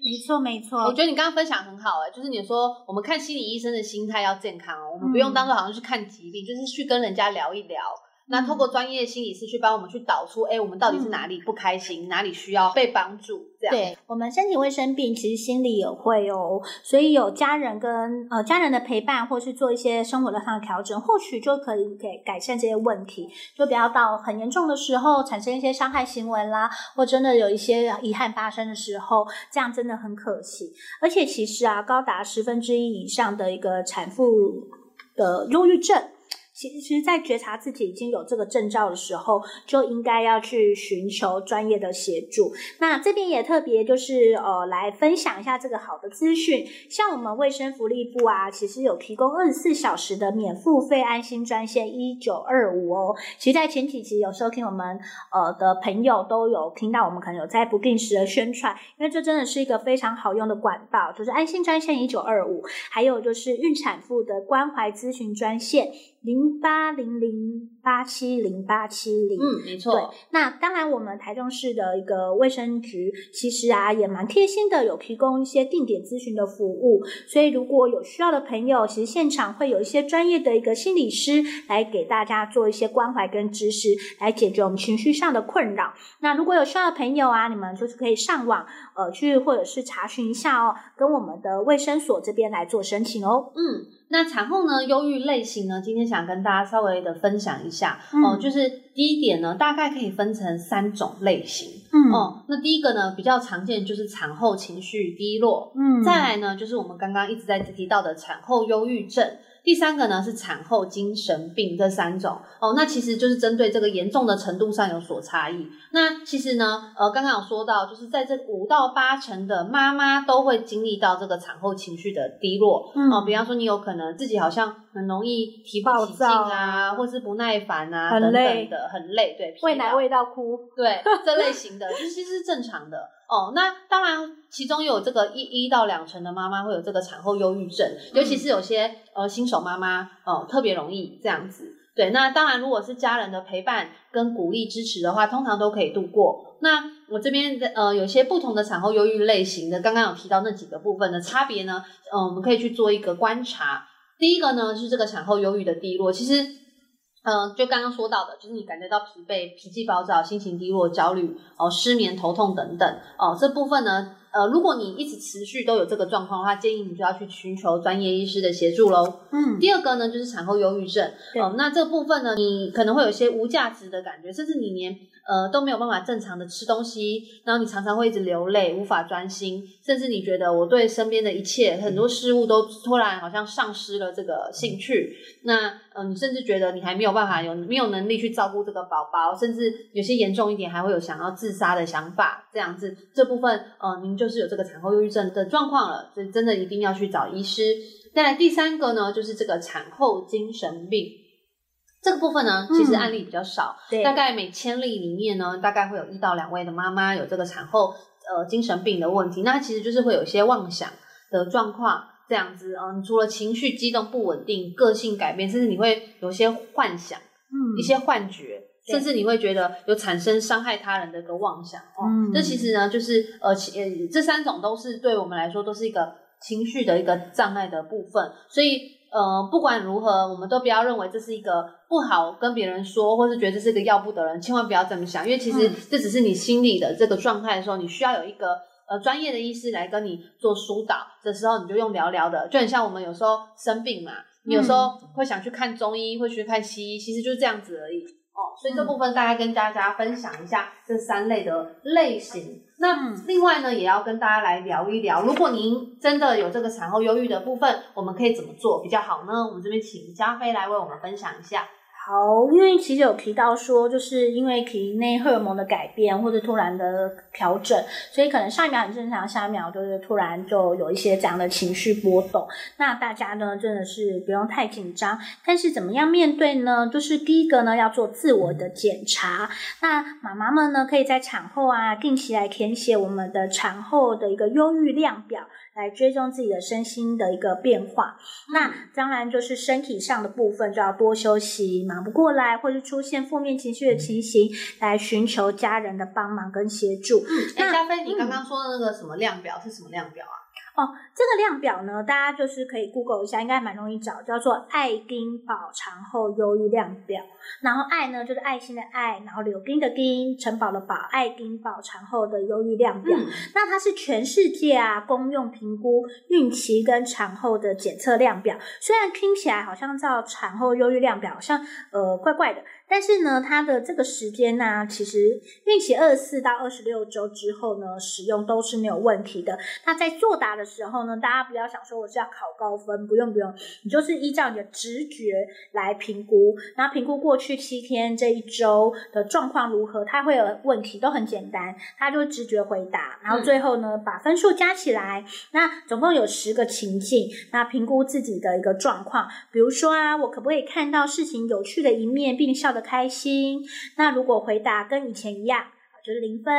没错没错。我觉得你刚刚分享很好哎、欸，就是你说我们看心理医生的心态要健康哦，我们不用当做好像去看疾病，嗯、就是去跟人家聊一聊。那透过专业心理师去帮我们去导出，哎、欸，我们到底是哪里不开心，嗯、哪里需要被帮助？这样。对，我们身体会生病，其实心里也会哦，所以有家人跟呃家人的陪伴，或是做一些生活的上的调整，或许就可以给改善这些问题，就不要到很严重的时候产生一些伤害行为啦，或真的有一些遗憾发生的时候，这样真的很可惜。而且其实啊，高达十分之一以上的一个产妇的忧郁症。其实，在觉察自己已经有这个征兆的时候，就应该要去寻求专业的协助。那这边也特别就是呃，来分享一下这个好的资讯。像我们卫生福利部啊，其实有提供二十四小时的免付费安心专线一九二五哦。其实，在前几集有收听我们呃的朋友都有听到，我们可能有在不定时的宣传，因为这真的是一个非常好用的管道，就是安心专线一九二五，还有就是孕产妇的关怀咨询专线。零八零零八七零八七零，嗯，没错。对，那当然，我们台中市的一个卫生局其实啊也蛮贴心的，有提供一些定点咨询的服务。所以如果有需要的朋友，其实现场会有一些专业的一个心理师来给大家做一些关怀跟支持，来解决我们情绪上的困扰。那如果有需要的朋友啊，你们就是可以上网呃去或者是查询一下哦，跟我们的卫生所这边来做申请哦。嗯。那产后呢，忧郁类型呢，今天想跟大家稍微的分享一下哦、就是第一点呢，大概可以分成三种类型，嗯哦、呃，那第一个呢，比较常见就是产后情绪低落，嗯，再来呢，就是我们刚刚一直在提到的产后忧郁症。第三个呢是产后精神病，这三种哦，那其实就是针对这个严重的程度上有所差异。那其实呢，呃，刚刚有说到，就是在这五到八成的妈妈都会经历到这个产后情绪的低落，嗯，哦，比方说你有可能自己好像很容易提不起劲啊，或是不耐烦啊，很累等等的，很累，对，喂奶喂到哭，对，这类型的，其实是正常的。哦，那当然，其中有这个一一到两成的妈妈会有这个产后忧郁症，尤其是有些呃新手妈妈哦，特别容易这样子。对，那当然，如果是家人的陪伴跟鼓励支持的话，通常都可以度过。那我这边的呃，有些不同的产后忧郁类型的，刚刚有提到那几个部分的差别呢，嗯、呃，我们可以去做一个观察。第一个呢是这个产后忧郁的低落，其实。嗯，就刚刚说到的，就是你感觉到疲惫、脾气暴躁、心情低落、焦虑、哦失眠、头痛等等哦，这部分呢，呃，如果你一直持续都有这个状况的话，建议你就要去寻求专业医师的协助喽。嗯，第二个呢，就是产后忧郁症。哦，那这个部分呢，你可能会有一些无价值的感觉，甚至你连呃都没有办法正常的吃东西，然后你常常会一直流泪，无法专心，甚至你觉得我对身边的一切很多事物都突然好像丧失了这个兴趣。那嗯、呃，你甚至觉得你还没有办法有没有能力去照顾这个宝宝，甚至有些严重一点还会有想要自杀的想法，这样子这部分呃，您就就是有这个产后忧郁症的状况了，所以真的一定要去找医师。再来第三个呢，就是这个产后精神病这个部分呢，其实案例比较少，嗯、大概每千例里面呢，大概会有一到两位的妈妈有这个产后呃精神病的问题，那其实就是会有一些妄想的状况，这样子，嗯，除了情绪激动不稳定、个性改变，甚至你会有些幻想，嗯，一些幻觉。甚至你会觉得有产生伤害他人的一个妄想哦，嗯、这其实呢，就是呃，呃，这三种都是对我们来说都是一个情绪的一个障碍的部分。所以呃，不管如何，我们都不要认为这是一个不好跟别人说，或是觉得这是一个要不得人，千万不要这么想，因为其实这只是你心里的这个状态的时候，你需要有一个呃专业的医师来跟你做疏导的时候，你就用聊聊的，就很像我们有时候生病嘛，你有时候会想去看中医，会去看西医，其实就是这样子而已。哦，所以这部分大概跟大家分享一下这三类的类型。那另外呢，也要跟大家来聊一聊，如果您真的有这个产后忧郁的部分，我们可以怎么做比较好呢？我们这边请加菲来为我们分享一下。好，因为其实有提到说，就是因为体内荷尔蒙的改变或者突然的调整，所以可能上一秒很正常，下一秒就是突然就有一些这样的情绪波动。那大家呢，真的是不用太紧张。但是怎么样面对呢？就是第一个呢，要做自我的检查。那妈妈们呢，可以在产后啊，定期来填写我们的产后的一个忧郁量表。来追踪自己的身心的一个变化，那当然就是身体上的部分就要多休息，忙不过来或是出现负面情绪的情形，来寻求家人的帮忙跟协助。嗯，哎，佳飞，你刚刚说的那个什么量表是什么量表啊？哦，这个量表呢，大家就是可以 Google 一下，应该蛮容易找，叫做爱丁堡产后忧郁量表。然后爱呢，就是爱心的爱，然后柳丁的丁，城堡的堡，爱丁堡产后的忧郁量表。嗯、那它是全世界啊公用评估孕期跟产后的检测量表。虽然听起来好像叫产后忧郁量表，好像呃怪怪的。但是呢，它的这个时间呢、啊，其实孕期二十四到二十六周之后呢，使用都是没有问题的。那在作答的时候呢，大家不要想说我是要考高分，不用不用，你就是依照你的直觉来评估，然后评估过去七天这一周的状况如何，它会有问题都很简单，它就直觉回答，然后最后呢，把分数加起来，那总共有十个情境，那评估自己的一个状况，比如说啊，我可不可以看到事情有趣的一面，并笑得开心，那如果回答跟以前一样，就是零分；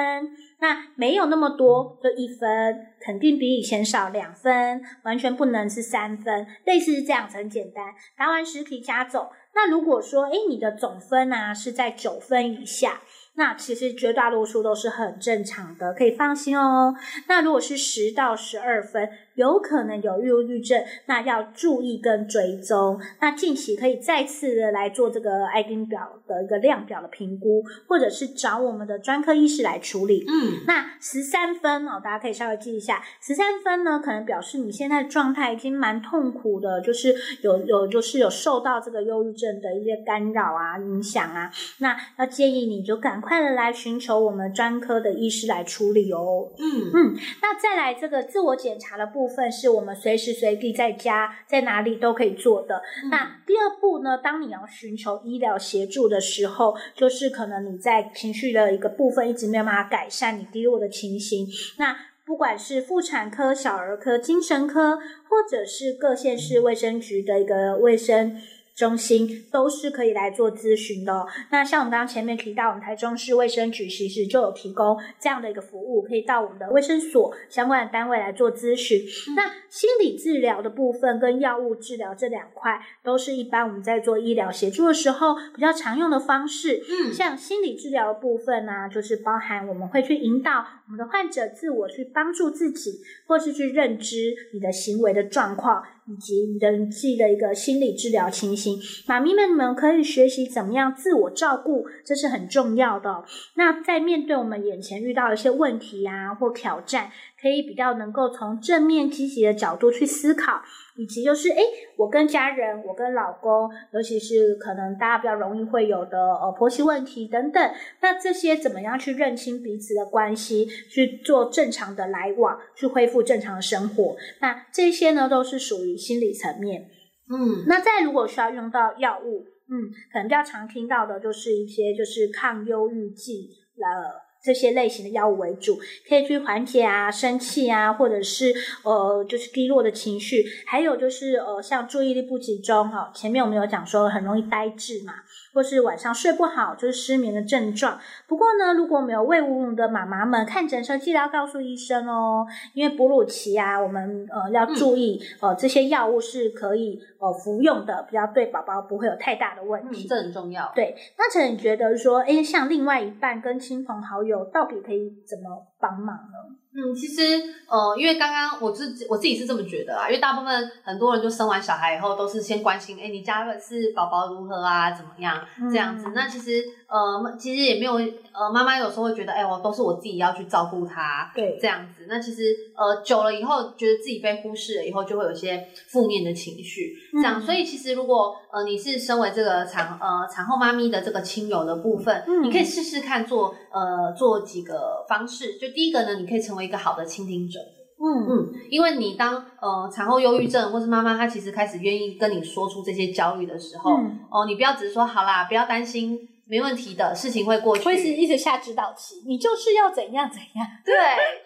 那没有那么多，就一分，肯定比以前少两分，完全不能是三分。类似是这样子，很简单。答完十题加总。那如果说，诶，你的总分啊是在九分以下。那其实绝大多数都是很正常的，可以放心哦。那如果是十到十二分，有可能有忧郁症，那要注意跟追踪。那近期可以再次的来做这个爱丁表的一个量表的评估，或者是找我们的专科医师来处理。嗯，那十三分哦，大家可以稍微记一下，十三分呢，可能表示你现在的状态已经蛮痛苦的，就是有有就是有受到这个忧郁症的一些干扰啊、影响啊。那要建议你就赶快。快的来寻求我们专科的医师来处理哦。嗯嗯，那再来这个自我检查的部分，是我们随时随地在家在哪里都可以做的。嗯、那第二步呢，当你要寻求医疗协助的时候，就是可能你在情绪的一个部分一直没有办法改善你低落的情形。那不管是妇产科、小儿科、精神科，或者是各县市卫生局的一个卫生。中心都是可以来做咨询的哦。那像我们刚刚前面提到，我们台中市卫生局其实就有提供这样的一个服务，可以到我们的卫生所相关的单位来做咨询。嗯。那心理治疗的部分跟药物治疗这两块，都是一般我们在做医疗协助的时候比较常用的方式。嗯，像心理治疗的部分呢，啊，就是包含我们会去引导我们的患者自我去帮助自己，或是去认知你的行为的状况。以及人际的一个心理治疗情形，妈咪们，你们可以学习怎么样自我照顾，这是很重要的。那在面对我们眼前遇到一些问题啊或挑战，可以比较能够从正面积极的角度去思考。以及就是，哎，我跟家人，我跟老公，尤其是可能大家比较容易会有的呃婆媳问题等等，那这些怎么样去认清彼此的关系，去做正常的来往，去恢复正常的生活？那这些呢，都是属于心理层面。嗯，那再如果需要用到药物，嗯，可能比较常听到的就是一些就是抗忧郁剂了。这些类型的药物为主，可以去缓解啊生气啊，或者是呃就是低落的情绪，还有就是呃像注意力不集中哈，前面我们有讲说很容易呆滞嘛。或是晚上睡不好，就是失眠的症状。不过呢，如果没有喂母乳的妈妈们看诊时，记得要告诉医生哦，因为哺乳期啊，我们呃要注意、嗯、呃这些药物是可以呃服用的，比较对宝宝不会有太大的问题。嗯、这很重要。对，那陈你觉得说，哎，像另外一半跟亲朋好友，到底可以怎么帮忙呢？嗯，其实，呃，因为刚刚我自己我自己是这么觉得啊，因为大部分很多人就生完小孩以后都是先关心，哎，你家是宝宝如何啊，怎么样这样子。嗯、那其实，呃，其实也没有，呃，妈妈有时候会觉得，哎，我都是我自己要去照顾他，对，这样子。那其实，呃，久了以后，觉得自己被忽视了以后，就会有一些负面的情绪，这样。嗯、所以，其实如果呃你是身为这个产呃产后妈咪的这个亲友的部分，嗯、你可以试试看做呃做几个方式。就第一个呢，你可以成为一个好的倾听者，嗯嗯，因为你当呃产后忧郁症或是妈妈她其实开始愿意跟你说出这些焦虑的时候，嗯、哦，你不要只是说好啦，不要担心。没问题的事情会过去，会是一直下指导期，你就是要怎样怎样。对，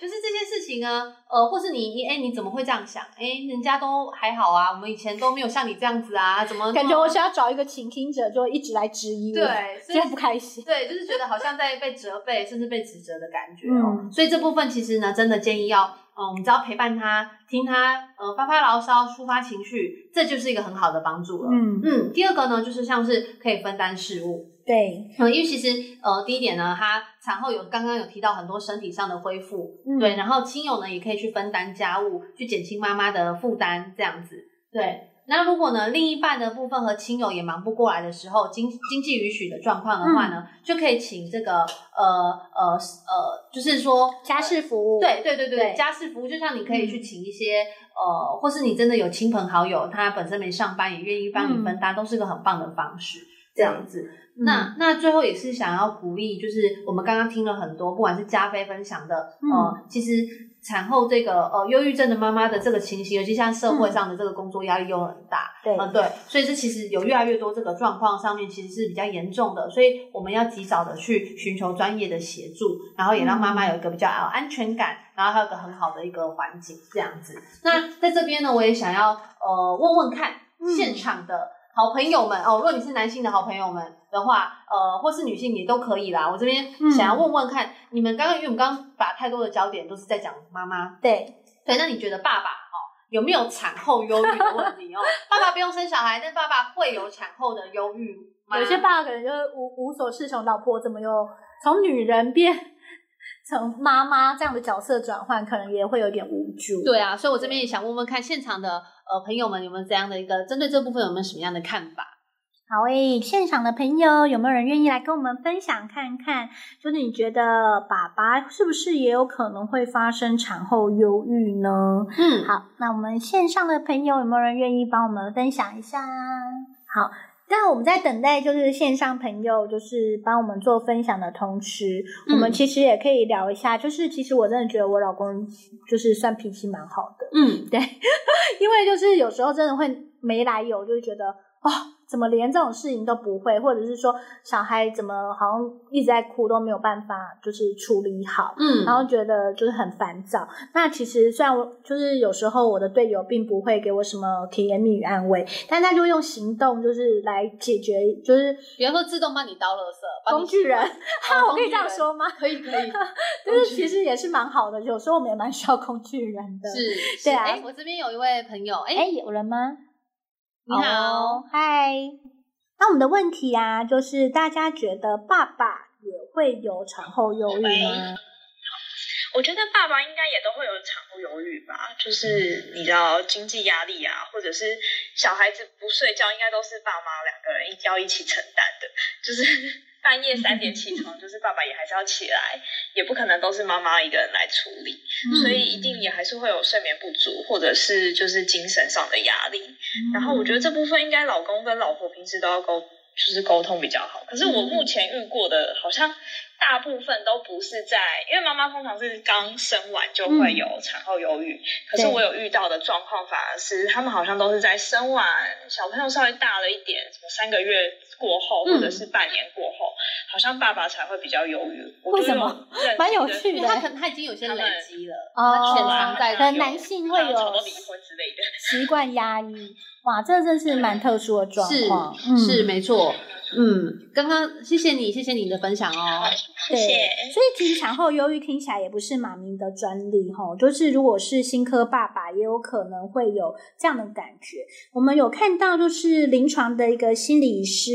就是这些事情呢，呃，或是你你哎，你怎么会这样想？哎，人家都还好啊，我们以前都没有像你这样子啊，怎么？感觉我想要找一个倾听者，就一直来质疑我，对，所以就不开心。对，就是觉得好像在被责备，甚至被指责的感觉哦。嗯、所以这部分其实呢，真的建议要，嗯、呃，我们只要陪伴他，听他，呃，发发牢骚，抒发情绪，这就是一个很好的帮助了。嗯嗯。第二个呢，就是像是可以分担事务。对，嗯，因为其实呃，第一点呢，他产后有刚刚有提到很多身体上的恢复，嗯、对，然后亲友呢也可以去分担家务，去减轻妈妈的负担，这样子。对，那如果呢另一半的部分和亲友也忙不过来的时候，经经济允许的状况的话呢，嗯、就可以请这个呃呃呃，就是说家事服务，对对对对，对家事服务，就像你可以去请一些、嗯、呃，或是你真的有亲朋好友，他本身没上班也愿意帮你分担，嗯、都是个很棒的方式，这样子。那、嗯、那最后也是想要鼓励，就是我们刚刚听了很多，不管是加菲分享的，嗯、呃，其实产后这个呃忧郁症的妈妈的这个情形，尤其像社会上的这个工作压力又很大，对、嗯呃，对，所以这其实有越来越多这个状况上面其实是比较严重的，所以我们要及早的去寻求专业的协助，然后也让妈妈有一个比较安全感，然后还有个很好的一个环境这样子。那在这边呢，我也想要呃问问看现场的。嗯好朋友们哦，如果你是男性的好朋友们的话，呃，或是女性也都可以啦。我这边想要问问看，嗯、你们刚刚因为我们刚刚把太多的焦点都是在讲妈妈，对对，那你觉得爸爸哦有没有产后忧郁的问题哦？爸爸不用生小孩，但爸爸会有产后的忧郁吗？有些爸爸可能就是无无所适从，老婆怎么又从女人变 成妈妈这样的角色转换，可能也会有点无助。对啊，所以我这边也想问问看现场的。呃，朋友们有没有这样的一个针对这部分有没有什么样的看法？好诶，现场的朋友有没有人愿意来跟我们分享看看？就是你觉得爸爸是不是也有可能会发生产后忧郁呢？嗯，好，那我们线上的朋友有没有人愿意帮我们分享一下？好。那我们在等待，就是线上朋友，就是帮我们做分享的同时，嗯、我们其实也可以聊一下。就是其实我真的觉得我老公就是算脾气蛮好的，嗯，对，因为就是有时候真的会没来由，就是觉得啊。哦怎么连这种事情都不会，或者是说小孩怎么好像一直在哭都没有办法，就是处理好，嗯，然后觉得就是很烦躁。那其实虽然我就是有时候我的队友并不会给我什么甜言蜜语安慰，但他就用行动就是来解决，就是比方说自动帮你倒垃圾，工具人，哈，我可以这样说吗？可以可以，就是其实也是蛮好的。有时候我们也蛮需要工具人的，是，对啊。哎，我这边有一位朋友，哎，有人吗？你好，嗨。那我们的问题啊，就是大家觉得爸爸也会有产后忧郁吗？我觉得爸爸应该也都会有产后忧郁吧，就是你知道经济压力啊，或者是小孩子不睡觉，应该都是爸妈两个人一要一起承担的，就是。半夜三点起床，就是爸爸也还是要起来，也不可能都是妈妈一个人来处理，所以一定也还是会有睡眠不足，或者是就是精神上的压力。然后我觉得这部分应该老公跟老婆平时都要沟，就是沟通比较好。可是我目前遇过的，好像大部分都不是在，因为妈妈通常是刚生完就会有产后忧郁，可是我有遇到的状况反而是他们好像都是在生完小朋友稍微大了一点，什么三个月。过后，或者是半年过后，嗯、好像爸爸才会比较忧郁。为什么？蛮有趣的，他可能他已经有些累积了，哦，潜藏在可能男性会有离婚之类的习惯压抑。哇，这真是蛮特殊的状况，是、嗯、是没错。嗯，刚刚谢谢你，谢谢你的分享哦。谢谢，所以其实产后忧郁听起来也不是妈咪的专利哦，就是如果是新科爸爸，也有可能会有这样的感觉。我们有看到，就是临床的一个心理师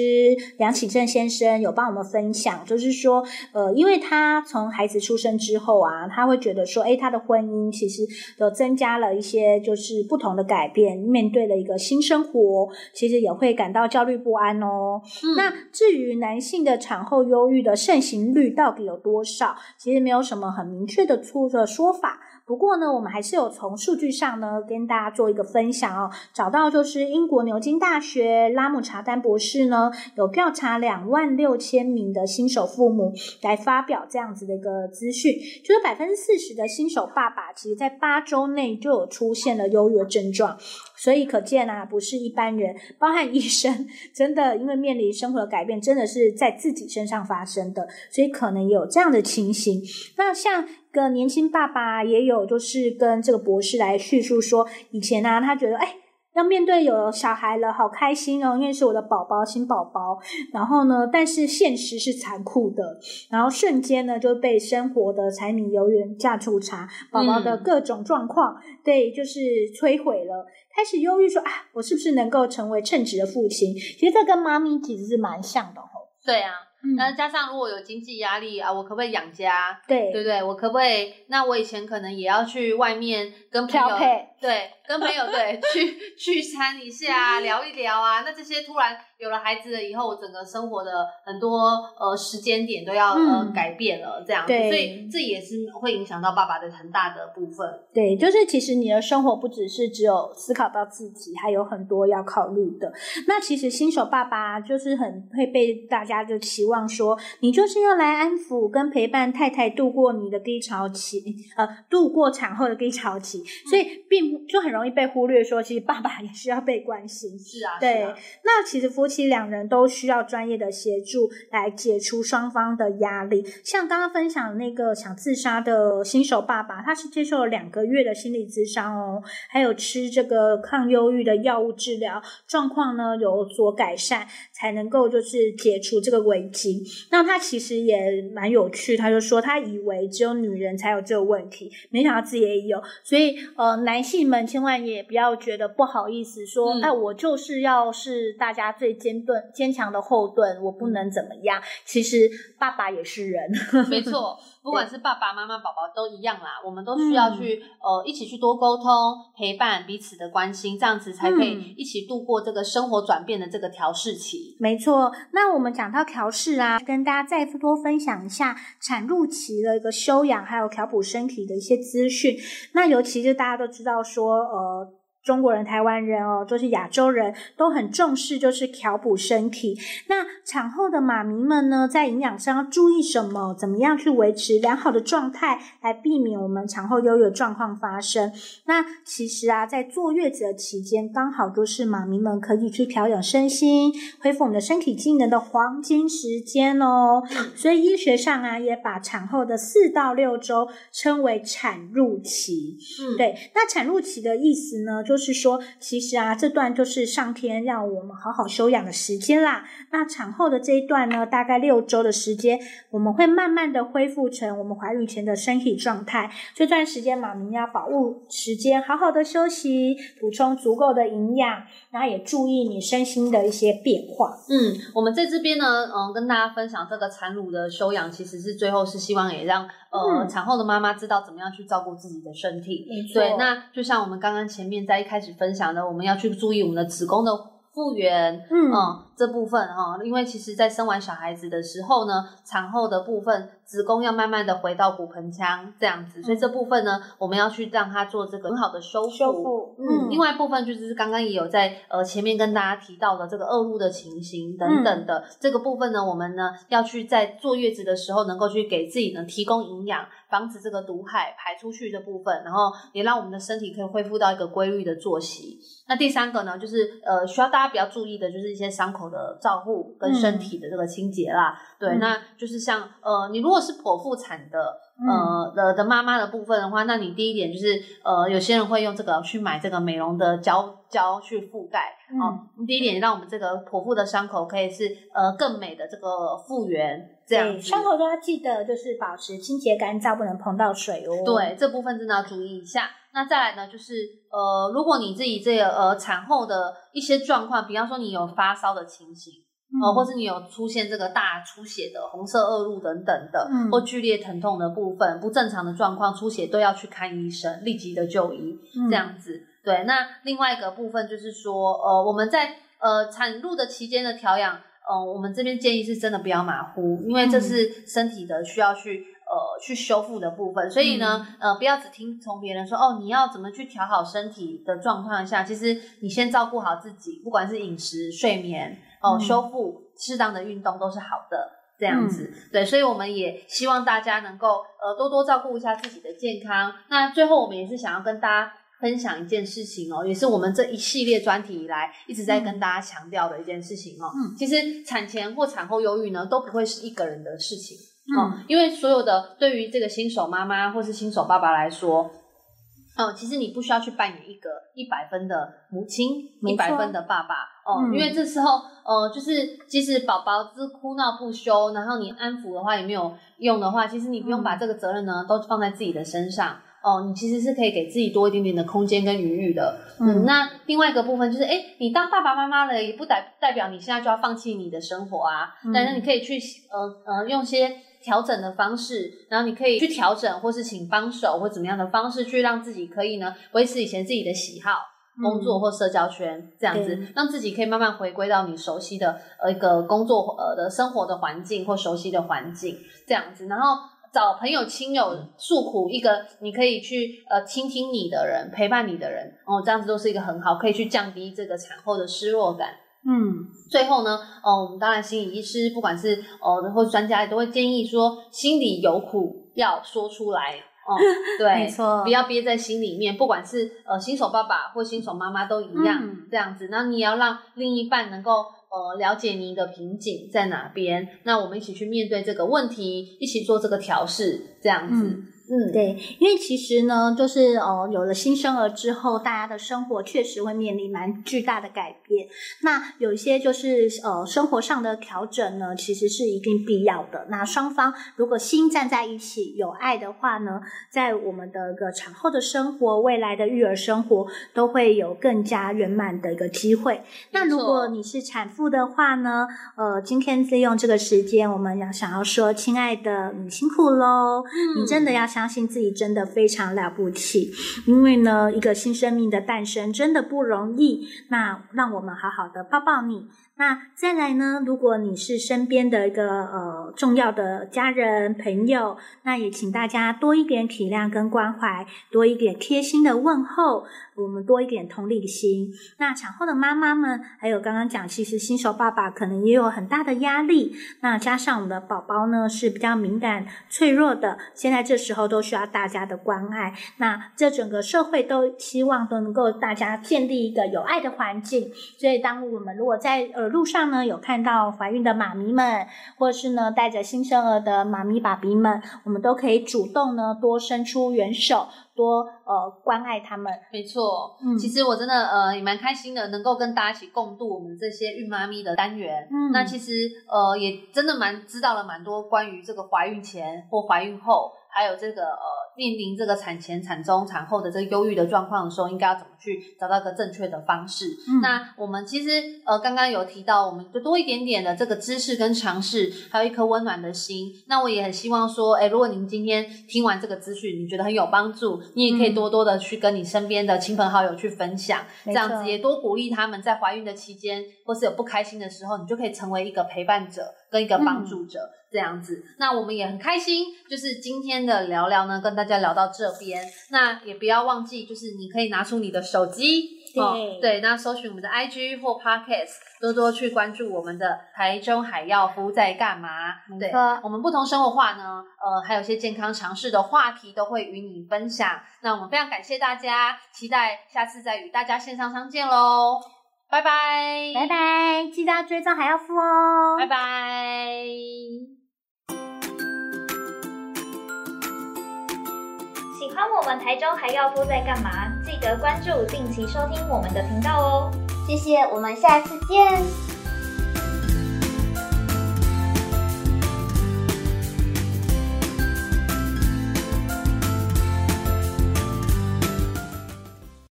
梁启正先生有帮我们分享，就是说，呃，因为他从孩子出生之后啊，他会觉得说，哎，他的婚姻其实有增加了一些就是不同的改变，面对了一个新生活，其实也会感到焦虑不安哦。嗯、那至于男性的产后忧郁的盛行率，到底有多少？其实没有什么很明确的出的说法。不过呢，我们还是有从数据上呢跟大家做一个分享哦。找到就是英国牛津大学拉姆查丹博士呢，有调查两万六千名的新手父母来发表这样子的一个资讯，就是百分之四十的新手爸爸，其实在八周内就有出现了忧郁的症状。所以可见啊，不是一般人，包含医生，真的因为面临生活的改变，真的是在自己身上发生的，所以可能也有这样的情形。那像个年轻爸爸也有，就是跟这个博士来叙述说，以前呢、啊，他觉得哎。要面对有小孩了，好开心哦，因为是我的宝宝，新宝宝。然后呢，但是现实是残酷的，然后瞬间呢就被生活的柴米油盐酱醋茶，宝宝的各种状况，嗯、对，就是摧毁了。开始忧郁说啊，我是不是能够成为称职的父亲？其实这跟妈咪其实是蛮像的吼。对啊。那加上如果有经济压力啊，我可不可以养家？对，对不对？我可不可以？那我以前可能也要去外面跟朋友，对，跟朋友对去聚餐一下，聊一聊啊。那这些突然。有了孩子了以后，整个生活的很多呃时间点都要、嗯、呃改变了，这样子，所以这也是会影响到爸爸的很大的部分。对，就是其实你的生活不只是只有思考到自己，还有很多要考虑的。那其实新手爸爸就是很会被大家就期望说，你就是要来安抚跟陪伴太太度过你的低潮期，呃，度过产后的低潮期，嗯、所以并就很容易被忽略说，其实爸爸也需要被关心。是啊，对。啊、那其实夫夫妻两人都需要专业的协助来解除双方的压力。像刚刚分享那个想自杀的新手爸爸，他是接受了两个月的心理咨商哦，还有吃这个抗忧郁的药物治疗，状况呢有所改善，才能够就是解除这个危机。那他其实也蛮有趣，他就说他以为只有女人才有这个问题，没想到自己也有。所以呃，男性们千万也不要觉得不好意思说，哎，我就是要是大家最。坚盾坚强的后盾，我不能怎么样。其实爸爸也是人，没错，不管是爸爸妈妈、宝宝都一样啦。我们都需要去、嗯、呃一起去多沟通、陪伴彼此的关心，这样子才可以一起度过这个生活转变的这个调试期。没错，那我们讲到调试啊，跟大家再多分享一下产褥期的一个修养，还有调补身体的一些资讯。那尤其是大家都知道说，呃。中国人、台湾人哦，就是亚洲人都很重视，就是调补身体。那产后的妈咪们呢，在营养上要注意什么？怎么样去维持良好的状态，来避免我们产后忧郁状况发生？那其实啊，在坐月子的期间，刚好都是妈咪们可以去调养身心、恢复我们的身体机能的黄金时间哦。所以医学上啊，也把产后的四到六周称为产褥期。嗯，对。那产褥期的意思呢，就就是说，其实啊，这段就是上天让我们好好休养的时间啦。那产后的这一段呢，大概六周的时间，我们会慢慢的恢复成我们怀孕前的身体状态。这段时间，妈咪要把握时间，好好的休息，补充足够的营养，然后也注意你身心的一些变化。嗯，我们在这边呢，嗯，跟大家分享这个产乳的休养，其实是最后是希望也让呃、嗯、产后的妈妈知道怎么样去照顾自己的身体。对，那就像我们刚刚前面在一。开始分享的，我们要去注意我们的子宫的复原，嗯，嗯，这部分哈，因为其实，在生完小孩子的时候呢，产后的部分。子宫要慢慢的回到骨盆腔这样子，所以这部分呢，我们要去让它做这个很好的修复。修复，嗯。另外一部分就是刚刚也有在呃前面跟大家提到的这个恶露的情形等等的、嗯、这个部分呢，我们呢要去在坐月子的时候能够去给自己呢提供营养，防止这个毒害排出去的部分，然后也让我们的身体可以恢复到一个规律的作息。那第三个呢，就是呃需要大家比较注意的就是一些伤口口的照护跟身体的这个清洁啦。嗯、对，嗯、那就是像呃，你如果是剖腹产的呃的的妈妈的部分的话，那你第一点就是呃，有些人会用这个去买这个美容的胶胶去覆盖。嗯、哦，第一点让我们这个剖腹的伤口可以是呃更美的这个复原。这样伤口都要记得就是保持清洁干燥，不能碰到水哦。对，这部分真的要注意一下。那再来呢，就是呃，如果你自己这个呃产后的一些状况，比方说你有发烧的情形，呃，或是你有出现这个大出血的红色恶露等等的，嗯、或剧烈疼痛的部分，不正常的状况出血都要去看医生，立即的就医，这样子。嗯、对，那另外一个部分就是说，呃，我们在呃产褥的期间的调养。嗯、呃，我们这边建议是真的不要马虎，因为这是身体的需要去呃去修复的部分，所以呢，呃，不要只听从别人说哦，你要怎么去调好身体的状况下，其实你先照顾好自己，不管是饮食、睡眠哦、呃，修复、适当的运动都是好的，这样子，嗯、对，所以我们也希望大家能够呃多多照顾一下自己的健康。那最后我们也是想要跟大家。分享一件事情哦，也是我们这一系列专题以来一直在跟大家强调的一件事情哦。嗯，其实产前或产后忧郁呢，都不会是一个人的事情哦，嗯，因为所有的对于这个新手妈妈或是新手爸爸来说，哦，其实你不需要去扮演一个一百分的母亲，一百分的爸爸哦，嗯，因为这时候呃，就是即使宝宝之哭闹不休，然后你安抚的话也没有用的话，其实你不用把这个责任呢都放在自己的身上。哦，你其实是可以给自己多一点点的空间跟余裕的。嗯，那另外一个部分就是，哎，你当爸爸妈妈了，也不代代表你现在就要放弃你的生活啊。嗯，但是你可以去呃呃用些调整的方式，然后你可以去调整，或是请帮手或怎么样的方式，去让自己可以呢维持以前自己的喜好、工作或社交圈这样子，嗯，让自己可以慢慢回归到你熟悉的呃一个工作呃的生活的环境或熟悉的环境这样子，然后。找朋友亲友诉苦，一个你可以去呃倾听你的人，陪伴你的人，哦，这样子都是一个很好，可以去降低这个产后的失落感。嗯，最后呢，哦，我们当然心理医师，不管是哦或专家，也都会建议说，心里有苦要说出来。哦，对，没错，不要憋在心里面。不管是呃新手爸爸或新手妈妈都一样，嗯、这样子。那你也要让另一半能够。呃，了解您的瓶颈在哪边，那我们一起去面对这个问题，一起做这个调试，这样子。嗯，对，因为其实呢，就是呃，有了新生儿之后，大家的生活确实会面临蛮巨大的改变。那有一些就是呃，生活上的调整呢，其实是一定必要的。那双方如果心站在一起，有爱的话呢，在我们的一个产后的生活、未来的育儿生活，都会有更加圆满的一个机会。那如果你是产妇的话呢，呃，今天利用这个时间，我们要想要说，亲爱的，你辛苦喽，嗯、你真的要。相信自己真的非常了不起，因为呢，一个新生命的诞生真的不容易。那让我们好好的抱抱你。那再来呢，如果你是身边的一个呃重要的家人朋友，那也请大家多一点体谅跟关怀，多一点贴心的问候。我们多一点同理心。那产后的妈妈们，还有刚刚讲，其实新手爸爸可能也有很大的压力。那加上我们的宝宝呢，是比较敏感脆弱的，现在这时候都需要大家的关爱。那这整个社会都希望都能够大家建立一个有爱的环境。所以，当我们如果在呃路上呢，有看到怀孕的妈咪们，或是呢带着新生儿的妈咪爸比们，我们都可以主动呢多伸出援手。多呃关爱他们，没错。嗯，其实我真的呃也蛮开心的，能够跟大家一起共度我们这些孕妈咪的单元。嗯，那其实呃也真的蛮知道了蛮多关于这个怀孕前或怀孕后，还有这个呃。面临这个产前、产中、产后的这个忧郁的状况的时候，应该要怎么去找到一个正确的方式？嗯、那我们其实呃刚刚有提到，我们就多一点点的这个知识跟尝试，还有一颗温暖的心。那我也很希望说，哎如果您今天听完这个资讯，你觉得很有帮助，你也可以多多的去跟你身边的亲朋好友去分享，嗯、这样子也多鼓励他们在怀孕的期间，或是有不开心的时候，你就可以成为一个陪伴者跟一个帮助者。嗯这样子，那我们也很开心，就是今天的聊聊呢，跟大家聊到这边。那也不要忘记，就是你可以拿出你的手机，对、哦、对，那搜寻我们的 IG 或 Podcast，多多去关注我们的台中海药夫在干嘛。对，我们不同生活化呢，呃，还有一些健康常识的话题都会与你分享。那我们非常感谢大家，期待下次再与大家线上相见喽，拜拜，拜拜。记得要追踪海药夫哦，拜拜。喜欢我们台中还要多在干嘛？记得关注，定期收听我们的频道哦。谢谢，我们下次见。